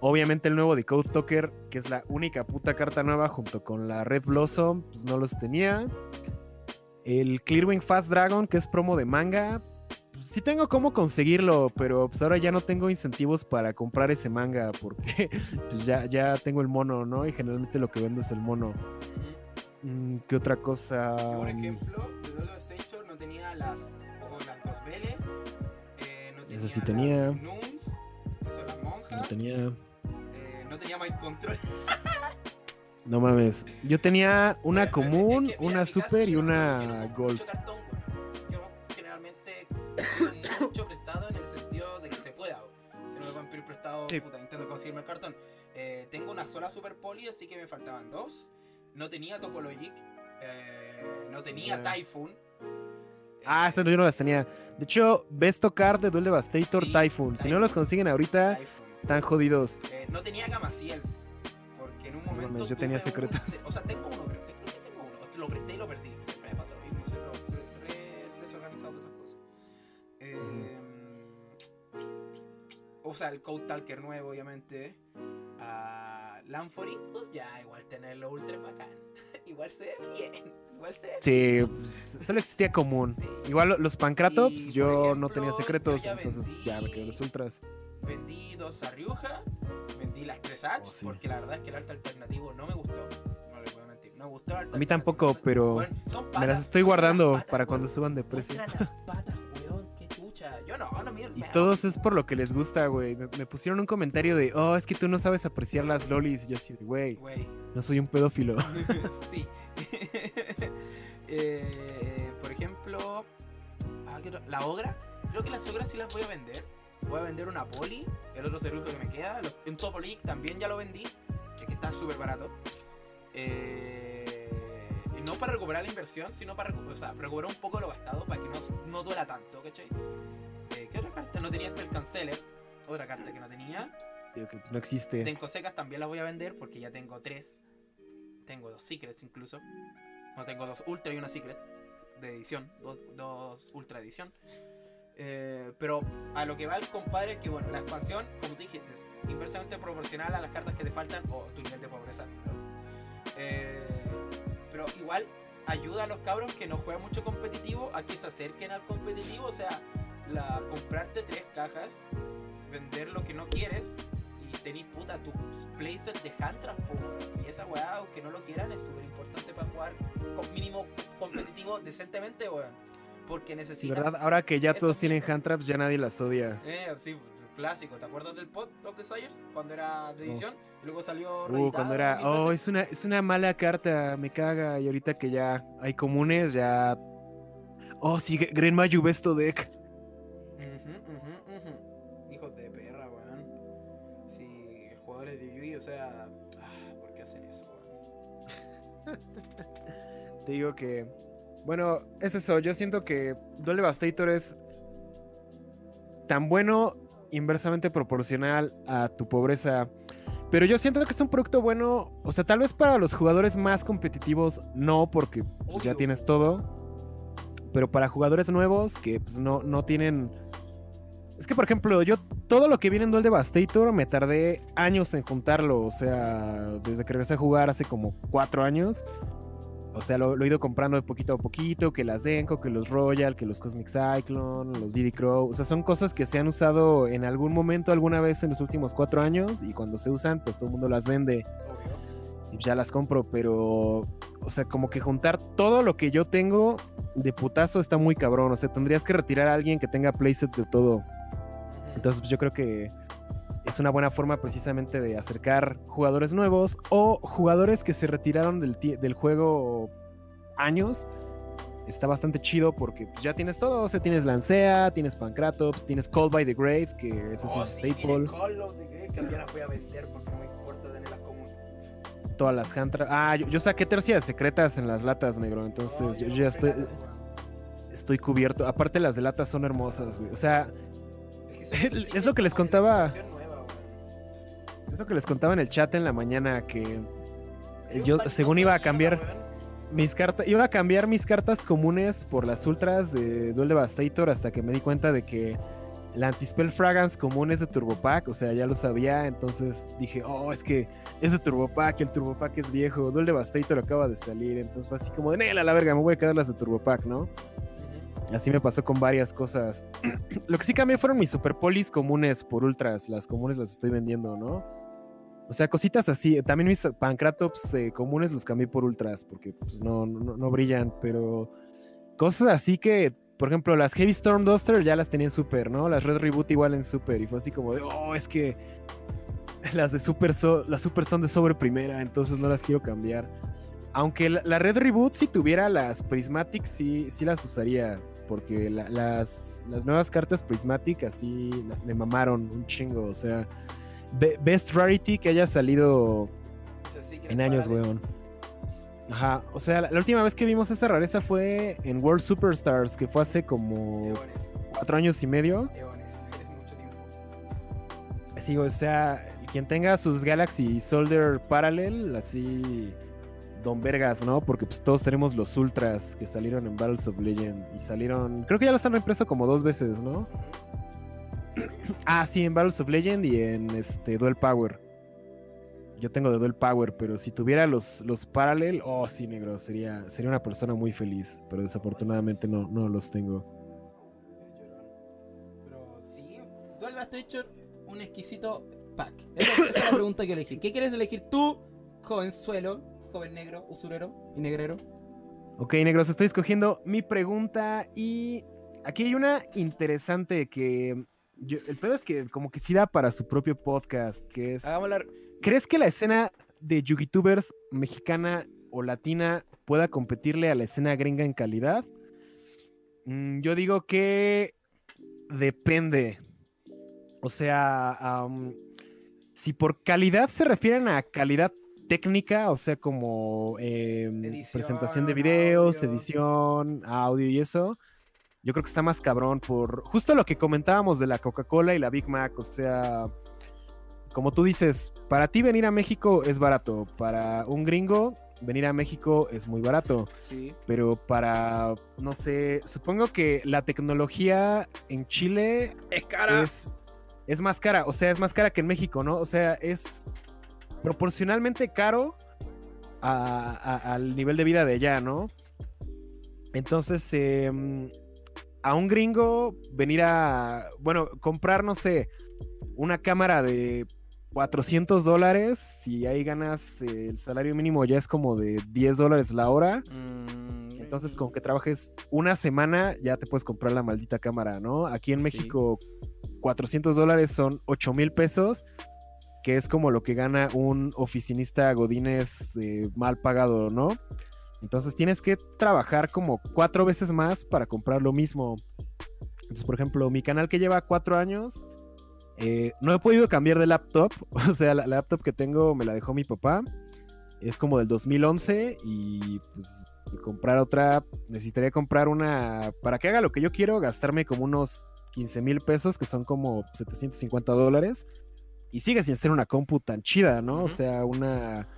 Obviamente el nuevo de Code Talker, que es la única puta carta nueva junto con la Red Blossom, pues no los tenía. El Clearwing Fast Dragon, que es promo de manga. Pues sí tengo cómo conseguirlo, pero pues ahora ya no tengo incentivos para comprar ese manga porque <laughs> pues ya, ya tengo el mono, ¿no? Y generalmente lo que vendo es el mono. Mm, ¿Qué otra cosa? Por ejemplo, de Dollar Station no tenía las, las Cosbele, eh, no tenía sí tenía. Las Nuns, que son las monjas. No tenía no tenía Mind Control. <laughs> no mames. Yo tenía una común, una super y una gold. Yo generalmente <coughs> mucho prestado en el sentido de que se pueda. Si no me pueden pedir prestado, puta, intento conseguirme el cartón. Eh, tengo una sola super poli, así que me faltaban dos. No tenía Topologic. Eh, no tenía Typhoon. Ah, esas yo no las tenía. De hecho, ves tocar de Duel Devastator Typhoon. Si no los consiguen ahorita, tan jodidos. Eh, no tenía Gamaciels. Porque en un momento. yo tenía secretos. o sea, tengo uno, creo, creo que tengo uno. Lo presté y lo perdí. Siempre me pasa lo mismo. Soy re, re desorganizado con esas cosas. Eh, o sea, el Code Talker nuevo, obviamente. A Lanforicus, ya, igual tenerlo ultra bacán. <laughs> igual se ve bien. Igual se ve Sí, pues, solo existía común. Igual los Pancratops, yo no tenía secretos, entonces ya me quedé los ultras. Vendí dos a Ryuja, vendí las tres H, oh, porque la verdad es que el arte alternativo no me gustó. No le voy a mentir, no me gustó el A mí tampoco, pero me las estoy guardando para cuando suban de precio. No Y todos es por lo que les gusta, güey. Me, pusieron un comentario de, oh, es que tú no sabes apreciar las lolis. Y yo así, güey, no soy un pedófilo. <laughs> sí. <laughs> Eh, por ejemplo, ah, la ogra. Creo que las ogras sí las voy a vender. Voy a vender una poli, el otro servicio que me queda. Un Topo League también ya lo vendí, que está súper barato. Eh, y no para recuperar la inversión, sino para recuperar un poco lo gastado para que no, no duela tanto, ¿cachai? ¿Qué otra carta? No tenía Spell Canceler. Otra carta que no tenía. Digo que no existe. Tengo secas también las voy a vender porque ya tengo tres. Tengo dos secrets incluso. No tengo dos ultra y una secret de edición. Dos, ultra edición. Eh, pero a lo que va el compadre es que bueno, la expansión, como te dijiste, es inversamente proporcional a las cartas que te faltan o tu nivel de pobreza. Eh, pero igual ayuda a los cabros que no juegan mucho competitivo a que se acerquen al competitivo. O sea, la, comprarte tres cajas, vender lo que no quieres y tenés puta tu playset de hand y esa weá, aunque no lo quieran, es súper importante para jugar con mínimo competitivo decentemente, weón. Porque necesitan. ¿Verdad? Ahora que ya todos tienen hand traps, ya nadie las odia. Eh, sí, clásico. ¿Te acuerdas del Pod of Desires? Cuando era de oh. edición y luego salió. Uh, cuando era. Oh, es una, es una mala carta, me caga. Y ahorita que ya hay comunes, ya. Oh, sí, Green Mayu Besto Deck. Te digo que. Bueno, es eso. Yo siento que Duel Devastator es tan bueno inversamente proporcional a tu pobreza. Pero yo siento que es un producto bueno. O sea, tal vez para los jugadores más competitivos no, porque pues, ya tienes todo. Pero para jugadores nuevos que pues, no, no tienen. Es que, por ejemplo, yo todo lo que viene en Duel Devastator me tardé años en juntarlo. O sea, desde que regresé a jugar hace como cuatro años. O sea, lo, he ido comprando de poquito a poquito, que las Denko, que los Royal, que los Cosmic Cyclone, los Diddy Crow. O sea, son cosas que se han usado en algún momento, alguna vez en los últimos cuatro años, y cuando se usan, pues todo el mundo las vende. Y ya las compro, pero, o sea, como que juntar todo lo que yo tengo de putazo está muy cabrón. O sea, tendrías que retirar a alguien que tenga playset de todo. Entonces, pues yo creo que es una buena forma precisamente de acercar jugadores nuevos o jugadores que se retiraron del, del juego años. Está bastante chido porque pues, ya tienes todo. O sea, tienes Lancea, tienes Pancratops, tienes Call by the Grave, que ese es oh, staple. Call of the Grave, que las voy a vender porque no me importa tenerlas como. Todas las Hantras. Ah, yo, saqué tercias secretas en las latas, negro. Entonces yo, ya estoy. Estoy cubierto. Aparte, las de latas son hermosas, güey. O sea, es, lo que les contaba. Es lo que les contaba en el chat en la mañana que yo según iba a cambiar mis cartas, iba a cambiar mis cartas comunes por las ultras de Duel Devastator hasta que me di cuenta de que la Antispell Fragrance común es de Turbo Pack, o sea, ya lo sabía, entonces dije, oh, es que es de Turbo Pack, el Turbo Pack es viejo, Duel Devastator acaba de salir, entonces fue así como de, Nela, la verga, me voy a quedar las de Turbo Pack, ¿no? Así me pasó con varias cosas. <clears throat> Lo que sí cambié fueron mis superpolis comunes por ultras. Las comunes las estoy vendiendo, ¿no? O sea, cositas así. También mis pancratops eh, comunes los cambié por ultras porque pues, no, no, brillan. Pero cosas así que, por ejemplo, las Heavy Storm Duster ya las tenía en super, ¿no? Las Red Reboot igual en super. Y fue así como de, oh, es que <laughs> las de super, las super son de sobre primera, entonces no las quiero cambiar. Aunque la, Red Reboot, si tuviera las Prismatic, sí, sí las usaría porque las, nuevas cartas Prismatic así me mamaron un chingo. O sea, Best Rarity que haya salido en años, weón. Ajá, o sea, la, última vez que vimos esa rareza fue en World Superstars, que fue hace como cuatro años y medio. Sí, o sea, quien tenga sus Galaxy Soldier Parallel, así Don Vergas, ¿no? Porque pues todos tenemos los Ultras que salieron en Battles of Legend y salieron, creo que ya los han reimpreso como dos veces, ¿no? <clears throat> ah, sí, en Battles of Legend y en este Duel Power. Yo tengo de Duel Power, pero si tuviera los, los Parallel, oh, sí, negro, sería, sería una persona muy feliz, pero desafortunadamente no, no los tengo. Pero sí, Duel Teacher, un exquisito pack. Esa, esa es la pregunta que elegí. ¿Qué quieres elegir tú, jovenzuelo? joven negro, usurero y negrero. Ok, negros, estoy escogiendo mi pregunta y aquí hay una interesante que el pedo es que como que sí da para su propio podcast, que es... ¿Crees que la escena de YouTubers mexicana o latina pueda competirle a la escena gringa en calidad? Mm, yo digo que depende. O sea, si por calidad se refieren a calidad técnica, o sea, como em, presentación de videos, edición, audio y eso, yo creo que está más cabrón por justo lo que comentábamos de la Coca-Cola y la Big Mac, o sea, como tú dices, para ti venir a México es barato, para un gringo venir a México es muy barato. Sí. Pero para, no sé, supongo que la tecnología en Chile es cara. Es, es más cara, o sea, es más cara que en México, ¿no? O sea, es proporcionalmente caro al nivel de vida de allá, ¿no? Entonces, em, a un gringo venir a, bueno, comprar, no sé, una cámara de 400 dólares y ahí ganas el salario mínimo ya es como de 10 dólares la hora. Mm, Entonces, con que trabajes una semana ya te puedes comprar la maldita cámara, ¿no? Aquí en México, 400 dólares son 8 mil pesos que es como lo que gana un oficinista godínez eh, mal pagado, ¿no? Entonces tienes que trabajar como cuatro veces más para comprar lo mismo. Entonces, por ejemplo, mi canal que lleva cuatro años, eh, no he podido cambiar de laptop. <laughs> O sea, la, laptop que tengo me la dejó mi papá. Es como del 2011 y pues comprar otra, necesitaría comprar una, para que haga lo que yo quiero, gastarme como unos 15 mil pesos, que son como 750 dólares y sigue sin ser una compu tan chida, ¿no? O sea, una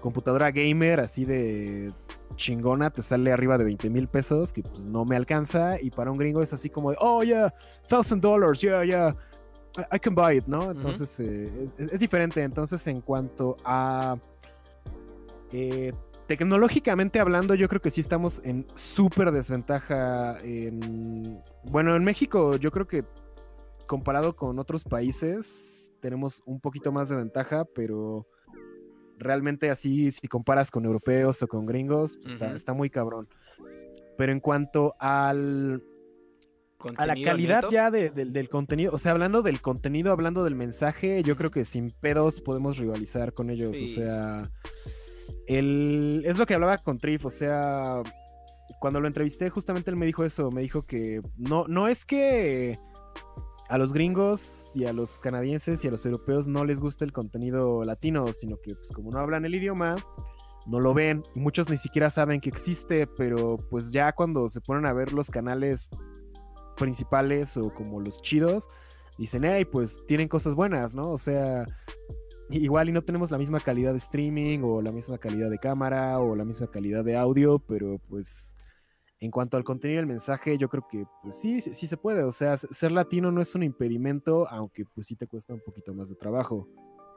computadora gamer así de chingona te sale arriba de 20 mil pesos, que pues no me alcanza. Y para un gringo es así como de, oh, yeah, thousand dollars, yeah, yeah, I, can buy it, ¿no? Entonces eh, es, diferente. Entonces, en cuanto a eh, tecnológicamente hablando, yo creo que sí estamos en súper desventaja. En... Bueno, en México, yo creo que comparado con otros países tenemos un poquito más de ventaja, pero realmente así, si comparas con europeos o con gringos, pues, está, muy cabrón. Pero en cuanto al... A la calidad ya del contenido, o sea, hablando del contenido, hablando del mensaje, yo creo que sin pedos podemos rivalizar con ellos. O sea, el, es lo que hablaba con Trif, o sea, cuando lo entrevisté, justamente él me dijo eso, me dijo que no, no es que a los gringos y a los canadienses y a los europeos no les gusta el contenido latino, sino que pues como no hablan el idioma, no lo ven y muchos ni siquiera saben que existe, pero pues ya cuando se ponen a ver los canales principales o como los chidos, dicen, hey, pues tienen cosas buenas, ¿no? O sea, igual y no tenemos la misma calidad de streaming o la misma calidad de cámara o la misma calidad de audio, pero pues en cuanto al contenido del mensaje, yo creo que pues sí, sí, se puede. O sea, ser latino no es un impedimento, aunque pues sí te cuesta un poquito más de trabajo.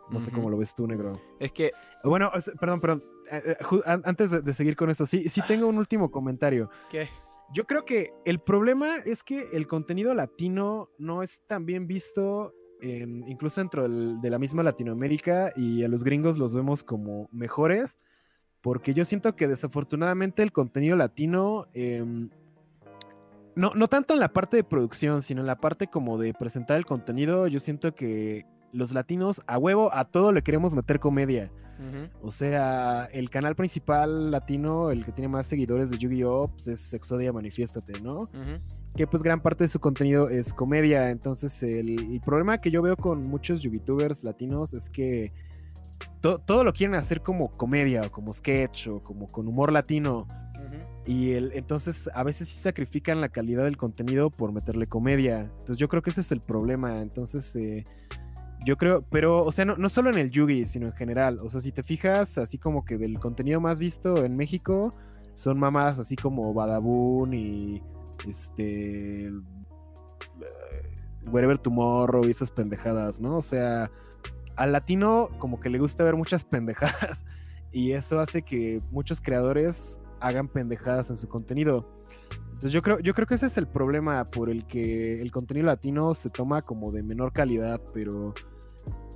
No sé cómo lo ves tú, negro. Es que. Bueno, perdón, perdón. Eh, eh, antes de, seguir con eso, sí, sí tengo un último comentario. ¿Qué? Yo creo que el problema es que el contenido latino no es tan bien visto, incluso dentro de la misma Latinoamérica, y a los gringos los vemos como mejores porque yo siento que desafortunadamente el contenido latino, em, no, no tanto en la parte de producción, sino en la parte como de presentar el contenido, yo siento que los latinos a huevo a todo le queremos meter comedia. O sea, el canal principal latino, el que tiene más seguidores de Yu-Gi-Oh! Pues es Exodia Manifiéstate, ¿no? Que pues gran parte de su contenido es comedia. Entonces, el, el problema que yo veo con muchos YouTubers latinos es que todo lo quieren hacer como comedia o como sketch o como con humor latino. Y el, entonces a veces sí sacrifican la calidad del contenido por meterle comedia. Entonces yo creo que ese es el problema. Entonces, eh, Yo creo, pero, o sea, no, no solo en el Yugi, sino en general. O sea, si te fijas, así como que del contenido más visto en México, son mamás así como Badabun y este. Wherever Tomorrow y esas pendejadas, ¿no? O sea, al latino como que le gusta ver muchas pendejadas <laughs> y eso hace que muchos creadores hagan pendejadas en su contenido. Entonces yo creo, yo creo que ese es el problema por el que el contenido latino se toma como de menor calidad, pero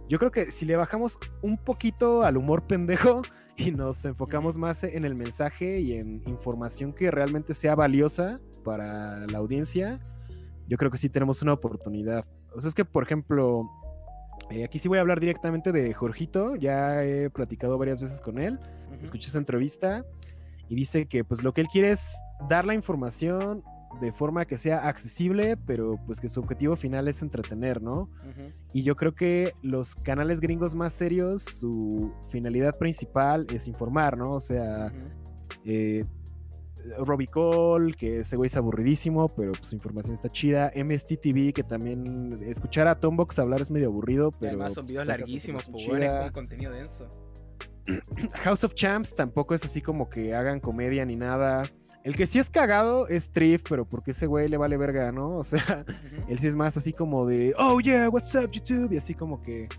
yo creo que si le bajamos un poquito al humor pendejo <laughs> y nos enfocamos más en el mensaje y en información que realmente sea valiosa para la audiencia, yo creo que sí tenemos una oportunidad. O sea, es que, por ejemplo, eh, aquí sí voy a hablar directamente de Jorgito, ya he platicado varias veces con él, escuché su entrevista y dice que pues lo que él quiere es dar la información de forma que sea accesible, pero pues que su objetivo final es entretener, ¿no? Y yo creo que los canales gringos más serios, su finalidad principal es informar, ¿no? O sea, eh, Robbie Cole, que ese güey es aburridísimo, pero pues, su información está chida. MST TV, que también escuchar a Tombox hablar es medio aburrido, pero. además son pues, videos larguísimos, pues, con contenido denso. <clears throat> House of Champs tampoco es así como que hagan comedia ni nada. El que sí es cagado es Triff, pero porque ese güey le vale verga, ¿no? O sea, <laughs> él sí es más así como de, oh yeah, what's up YouTube? Y así como que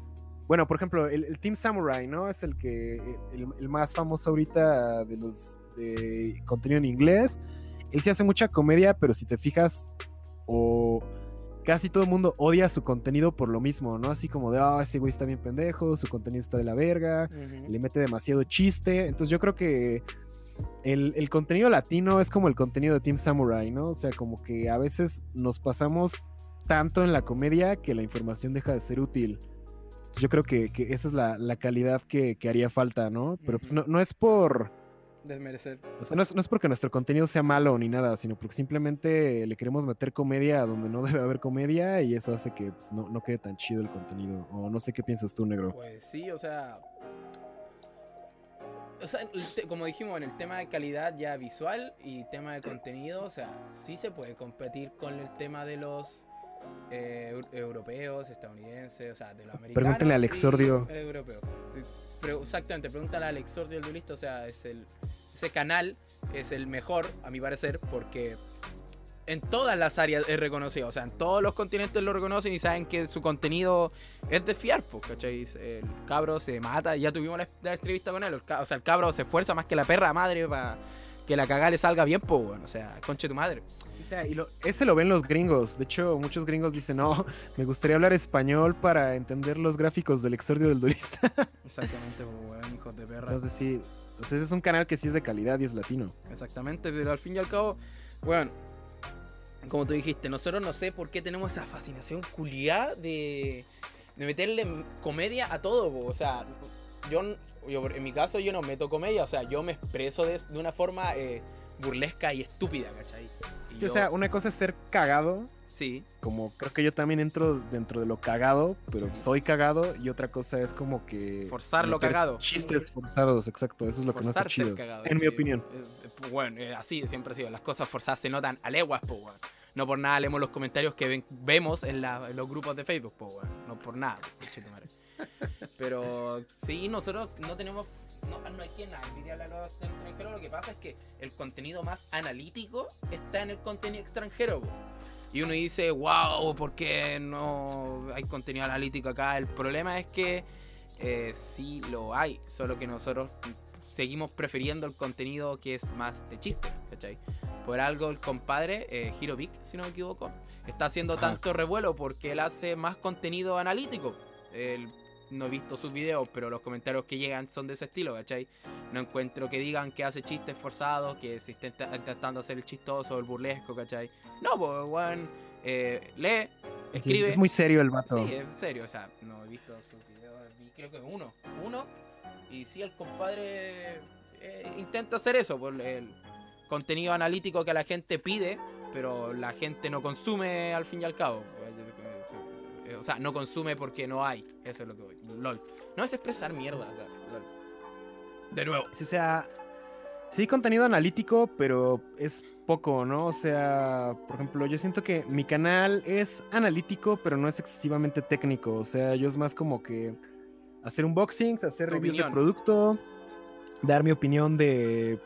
bueno, por ejemplo, el, Team Samurai, ¿no? Es el que el, más famoso ahorita de los de contenido en inglés. Él sí hace mucha comedia, pero si te fijas, o casi todo el mundo odia su contenido por lo mismo, ¿no? Así como de, ah, ese güey está bien pendejo, su contenido está de la verga, le mete demasiado chiste. Entonces yo creo que el, el, contenido latino es como el contenido de Team Samurai, ¿no? O sea, como que a veces nos pasamos tanto en la comedia que la información deja de ser útil yo creo que, esa es la, calidad que, haría falta, ¿no? Pero pues no, es por... Desmerecer. O sea, no es, porque nuestro contenido sea malo ni nada, sino porque simplemente le queremos meter comedia donde no <laughs> debe haber comedia y eso hace que pues, no, quede tan chido el contenido. O no sé qué piensas tú, negro. Pues sí, o sea... O sea, como dijimos, en el tema de calidad ya visual y tema de contenido, o sea, sí se puede competir con el tema de los eh, europeos, estadounidenses, o sea, de los americanos. Pregúntale al exordio. Europeo. Pero exactamente, pregúntale al exordio del duelista, o sea, es el, ese canal es el mejor, a mi parecer, porque en todas las áreas es reconocido, o sea, en todos los continentes lo reconocen y saben que su contenido es de fiar, pues, ¿cachai? El cabro se mata, ya tuvimos la, entrevista con él, o sea, el cabro se esfuerza más que la perra madre para que la cagada le salga bien, pues, bueno, o sea, conche tu madre. Sea, y ese lo ven los gringos. De hecho, muchos gringos dicen, no, me gustaría hablar español para entender los gráficos del exordio del duelista. <laughs> Exactamente, hijos de perra. Entonces sí, ese es un canal que sí es de calidad y es latino. Exactamente, pero al fin y al cabo, bueno, como tú dijiste, nosotros no sé por qué tenemos esa fascinación culiada de, de meterle comedia a todo, o sea, yo, yo, en mi caso yo no meto comedia, o sea, yo me expreso de, de una forma eh, burlesca y estúpida, ¿cachai? O sea, una cosa es ser cagado. Sí. Como creo que yo también entro dentro de lo cagado, pero soy cagado. Y otra cosa es como que. Forzar lo cagado. Chistes forzados, exacto. Eso es lo que no está chido. en mi opinión. bueno, eh, así siempre ha sido. Las cosas forzadas se notan a leguas, pues, No por nada leemos los comentarios que vemos en, los grupos de Facebook, pues, No por nada, Pero sí, nosotros no tenemos no, no hay quien envidiarle a los extranjeros. Lo que pasa es que el contenido más analítico está en el contenido extranjero. Y uno dice, wow, ¿por qué no hay contenido analítico acá? El problema es que eh, sí lo hay, solo que nosotros seguimos prefiriendo el contenido que es más de chiste, ¿cachai? Por algo el compadre, eh, Hirovic, si no me equivoco, está haciendo tanto revuelo porque él hace más contenido analítico. El no he visto sus videos, pero los comentarios que llegan son de ese estilo, ¿cachai? No encuentro que digan que hace chistes forzados, que se está intentando hacer el chistoso, el burlesco, ¿cachai? No, pues, weón, eh, lee, escribe. Es muy serio el vato. Sí, es serio, o sea, no he visto sus videos, vi creo que uno, uno, y sí, el compadre eh, intenta hacer eso, por el contenido analítico que la gente pide, pero la gente no consume al fin y al cabo. O sea, no consume porque no hay. Eso es lo que voy. LOL. No es expresar mierda. O sea, De nuevo. o sea, sí, contenido analítico, pero es poco, ¿no? O sea, por ejemplo, yo siento que mi canal es analítico, pero no es excesivamente técnico. O sea, yo es más como que hacer unboxings, hacer reviews de producto, dar mi opinión de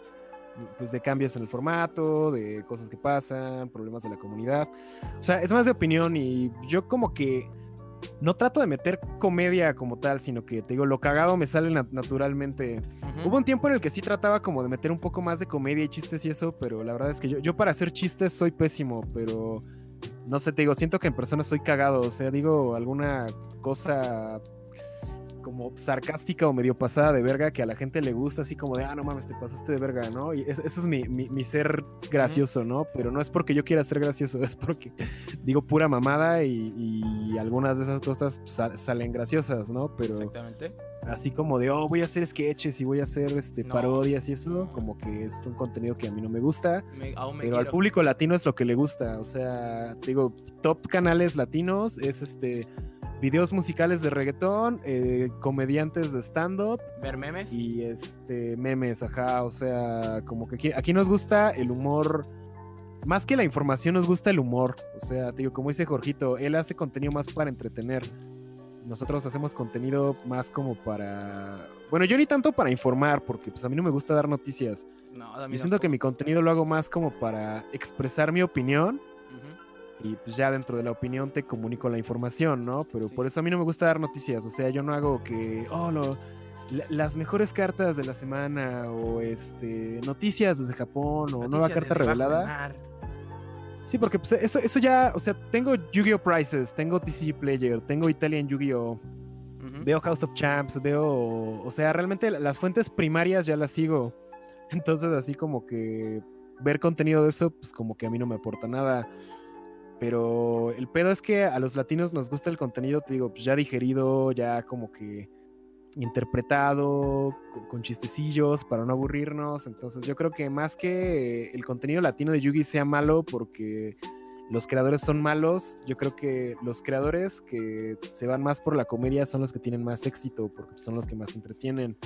pues de cambios en el formato, de cosas que pasan, problemas de la comunidad. O sea, es más de opinión y yo como que no trato de meter comedia como tal, sino que te digo, lo cagado me sale naturalmente. Hubo un tiempo en el que sí trataba como de meter un poco más de comedia y chistes y eso, pero la verdad es que yo, yo para hacer chistes soy pésimo, pero no sé, te digo, siento que en persona soy cagado, o sea, digo alguna cosa como sarcástica o medio pasada de verga que a la gente le gusta, así como de, ah, no mames, te pasaste de verga, ¿no? Y eso es mi, mi, ser gracioso, ¿no? Pero no es porque yo quiera ser gracioso, <laughs> es porque digo pura mamada y, algunas de esas cosas salen graciosas, ¿no? Pero Exactamente. Así como de, oh, voy a hacer sketches y voy a hacer este, parodias y eso, como que es un contenido que a mí no me gusta. pero al público latino es lo que le gusta. O sea, digo, top canales latinos es este videos musicales de reggaetón, eh, comediantes de stand-up. Ver memes. Y este, memes, ajá. O sea, como que aquí, nos gusta el humor. Más que la información, nos gusta el humor. O sea, digo, como dice Jorgito, él hace contenido más para entretener. Nosotros hacemos contenido más como para. Bueno, yo ni tanto para informar, porque pues a mí no me gusta dar noticias. No, yo siento que mi contenido lo hago más como para expresar mi opinión y pues ya dentro de la opinión te comunico la información, ¿no? Pero por eso a mí no me gusta dar noticias, o sea, yo no hago que, oh, las mejores cartas de la semana o este noticias desde Japón o nueva carta revelada. Sí, porque pues, eso, eso ya, o sea, tengo Yu-Gi-Oh! Prices, tengo TC Player, tengo Italian Yu-Gi-Oh! Veo House of Champs, veo, o sea, realmente las fuentes primarias ya las sigo. <laughs> Entonces, así como que ver contenido de eso, pues como que a mí no me aporta nada. Pero el pedo es que a los latinos nos gusta el contenido, te digo, pues ya digerido, ya como que interpretado, con, chistecillos para no aburrirnos. Entonces yo creo que más que el contenido latino de Yugi sea malo porque los creadores son malos, yo creo que los creadores que se van más por la comedia son los que tienen más éxito porque son los que más entretienen.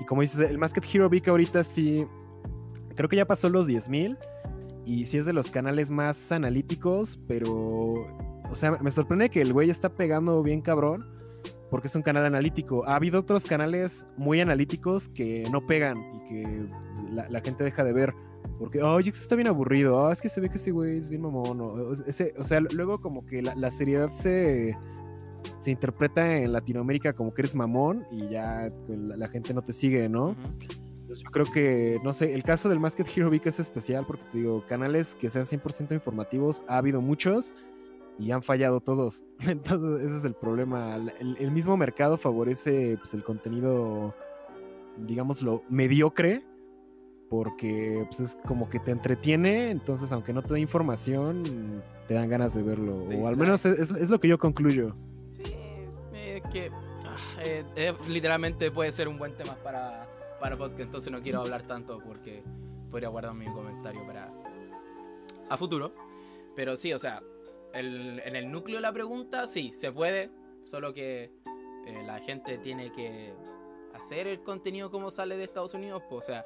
Y como dices, el Masked Hero Vic ahorita sí, creo que ya pasó los 10.000 y sí es de los canales más analíticos, pero, o sea, me sorprende que el güey está pegando bien cabrón, porque es un canal analítico. Ha habido otros canales muy analíticos que no pegan y que la, gente deja de ver. Porque, oye, eso está bien aburrido. Oh, es que se ve que ese güey es bien mamón. O sea, luego como que la, seriedad se, se interpreta en Latinoamérica como que eres mamón y ya la, gente no te sigue, ¿no? Yo creo que, no sé, el caso del Masked Hero Vic es especial porque te digo, canales que sean 100% informativos, ha habido muchos y han fallado todos. <laughs> Entonces, ese es el problema. El, mismo mercado favorece pues, el contenido, digámoslo, mediocre, porque pues, es como que te entretiene, entonces aunque no te dé información, te dan ganas de verlo. O al menos es, lo que yo concluyo. Sí, eh, que ah, eh, eh, literalmente puede ser un buen tema para para podcast, entonces no quiero hablar tanto porque podría guardar mi comentario para a futuro. Pero sí, o sea, en el núcleo de la pregunta, sí, se puede, solo que eh, la gente tiene que hacer el contenido como sale de Estados Unidos, pues, o sea,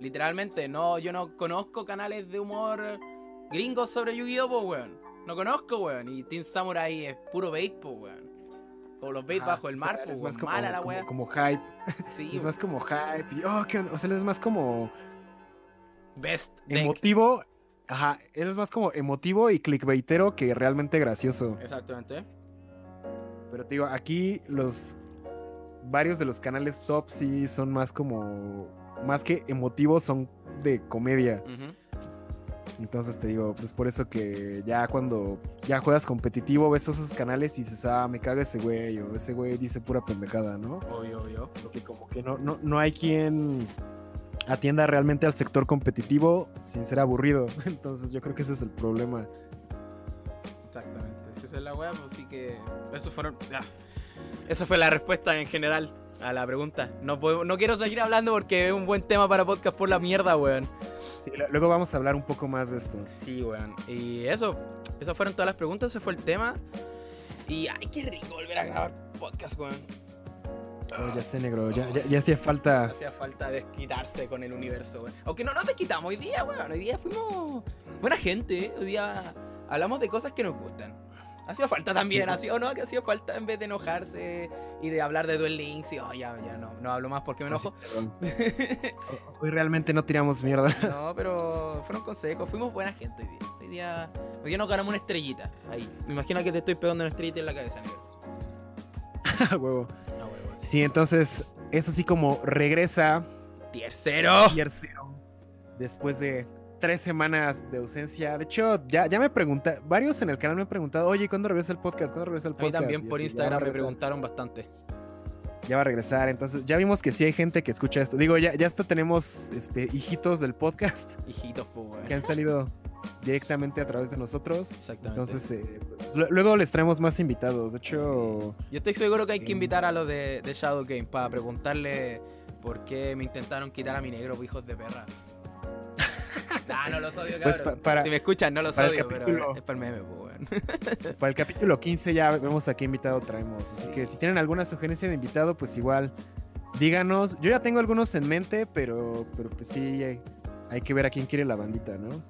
literalmente, no, yo no conozco canales de humor gringos sobre Yu-Gi-Oh, pues, weón. No conozco, weón. Y Team Samurai es puro bait, pues, weón. Como los veis bajo el mar, pues, más como, mala la wea. Como, hype. Sí, es más como hype. Y, oh, o sea, es más como. Best. Emotivo. Ajá, él es más como emotivo y clickbaitero que realmente gracioso. Exactamente. Pero te digo, aquí los. Varios de los canales top sí son más como. Más que emotivos, son de comedia. Entonces te digo, pues es por eso que ya cuando ya juegas competitivo, ves esos canales y dices, ah, me caga ese güey, o ese güey dice pura pendejada, ¿no? Obvio, obvio. Porque como que no, no, no hay quien atienda realmente al sector competitivo sin ser aburrido. <laughs> Entonces yo creo que ese es el problema. Exactamente. Si es la weá, pues sí que. Eso fueron. Esa fue la respuesta en general a la pregunta. No, no quiero seguir hablando porque es un buen tema para podcast por la mierda, weón. luego vamos a hablar un poco más de esto. Sí, weón. Y eso, esas fueron todas las preguntas, ese fue el tema. Y ay, qué rico volver a grabar podcast, weón. Oh, ya sé, negro. Ya, ya, ya hacía falta. Hacía falta desquitarse con el universo, weón. Aunque no nos desquitamos hoy día, weón. Hoy día fuimos buena gente. ¿eh? Hoy día hablamos de cosas que nos gustan. Hacía falta también, así o no, que hacía falta en vez de enojarse y de hablar de Duel Links y oh, ya, ya no, no hablo más porque me enojo. <laughs> hoy realmente no tiramos mierda. <laughs> No, pero fueron consejos, fuimos buena gente hoy día. Hoy día, hoy día nos ganamos una estrellita. Ahí. Me imagino que te estoy pegando una estrellita en la cabeza, negro. <laughs> huevo. Sí, entonces es así como regresa. Tercero. Tercero. Después de tres semanas de ausencia. De hecho, ya, ya me pregunté, varios en el canal me han preguntado, oye, ¿cuándo regresa el podcast? ¿Cuándo regresa el podcast? A mí también por Instagram me preguntaron bastante. Ya va a regresar, entonces ya vimos que sí hay gente que escucha esto. Digo, ya, ya hasta tenemos este, hijitos del podcast. <laughs> Hijitos, pues, Que han salido directamente a través de nosotros. Exactamente. Entonces, eh, pues, luego les traemos más invitados. De hecho, yo estoy seguro que hay que invitar a los de, Shadow Game para preguntarle por qué me intentaron quitar a mi negro, hijos de perra. Nah, <laughs> no los odio, pues para, si me escuchan, no los odio, pero es para el meme, pues, <laughs> Para el capítulo 15 ya vemos a qué invitado traemos. Así que si tienen alguna sugerencia de invitado, pues igual díganos. Yo ya tengo algunos en mente, pero, pero pues sí, hay, que ver a quién quiere la bandita, ¿no?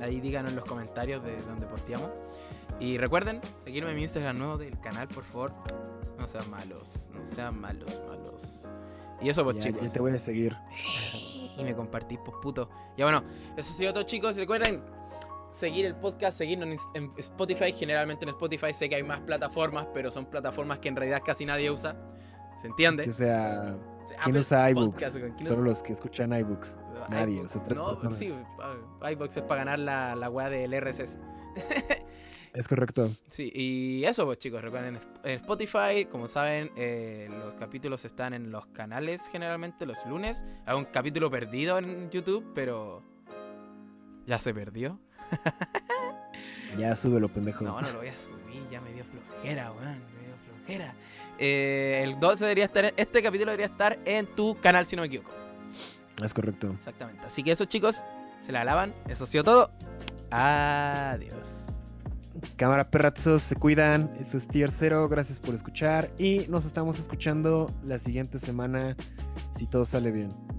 Ahí díganos en los comentarios de donde posteamos. Y recuerden seguirme en mi Instagram nuevo del canal, por favor. No sean malos, no sean malos, malos. Y eso, pues, chicos. Ya te voy a seguir. <laughs> Y me compartís, pues, puto. Ya bueno, eso ha sido todo, chicos. Recuerden seguir el podcast, seguirnos en Spotify. Generalmente en Spotify sé que hay más plataformas, pero son plataformas que en realidad casi nadie usa. ¿Se entiende? o sea, ¿quién usa iBooks? Solo los que escuchan iBooks. Nadie, o sea, tres no, Sí, iBooks es para ganar la, la weá del RSS. <laughs> Es correcto. Sí, y eso pues chicos, recuerden, en Spotify, como saben, eh, los capítulos están en los canales generalmente los lunes. Hay un capítulo perdido en YouTube, pero ya se perdió. ya súbelo, pendejo. No, no lo voy a subir, ya me dio flojera, weón, me dio flojera. Eh, el 12 debería estar, este capítulo debería estar en tu canal, si no me equivoco. Es correcto. Exactamente. Así que eso chicos, se la alaban. Eso ha sido todo. Adiós. Cámara perrazos, se cuidan. Eso es Tier 0. Gracias por escuchar. Y nos estamos escuchando la siguiente semana si todo sale bien.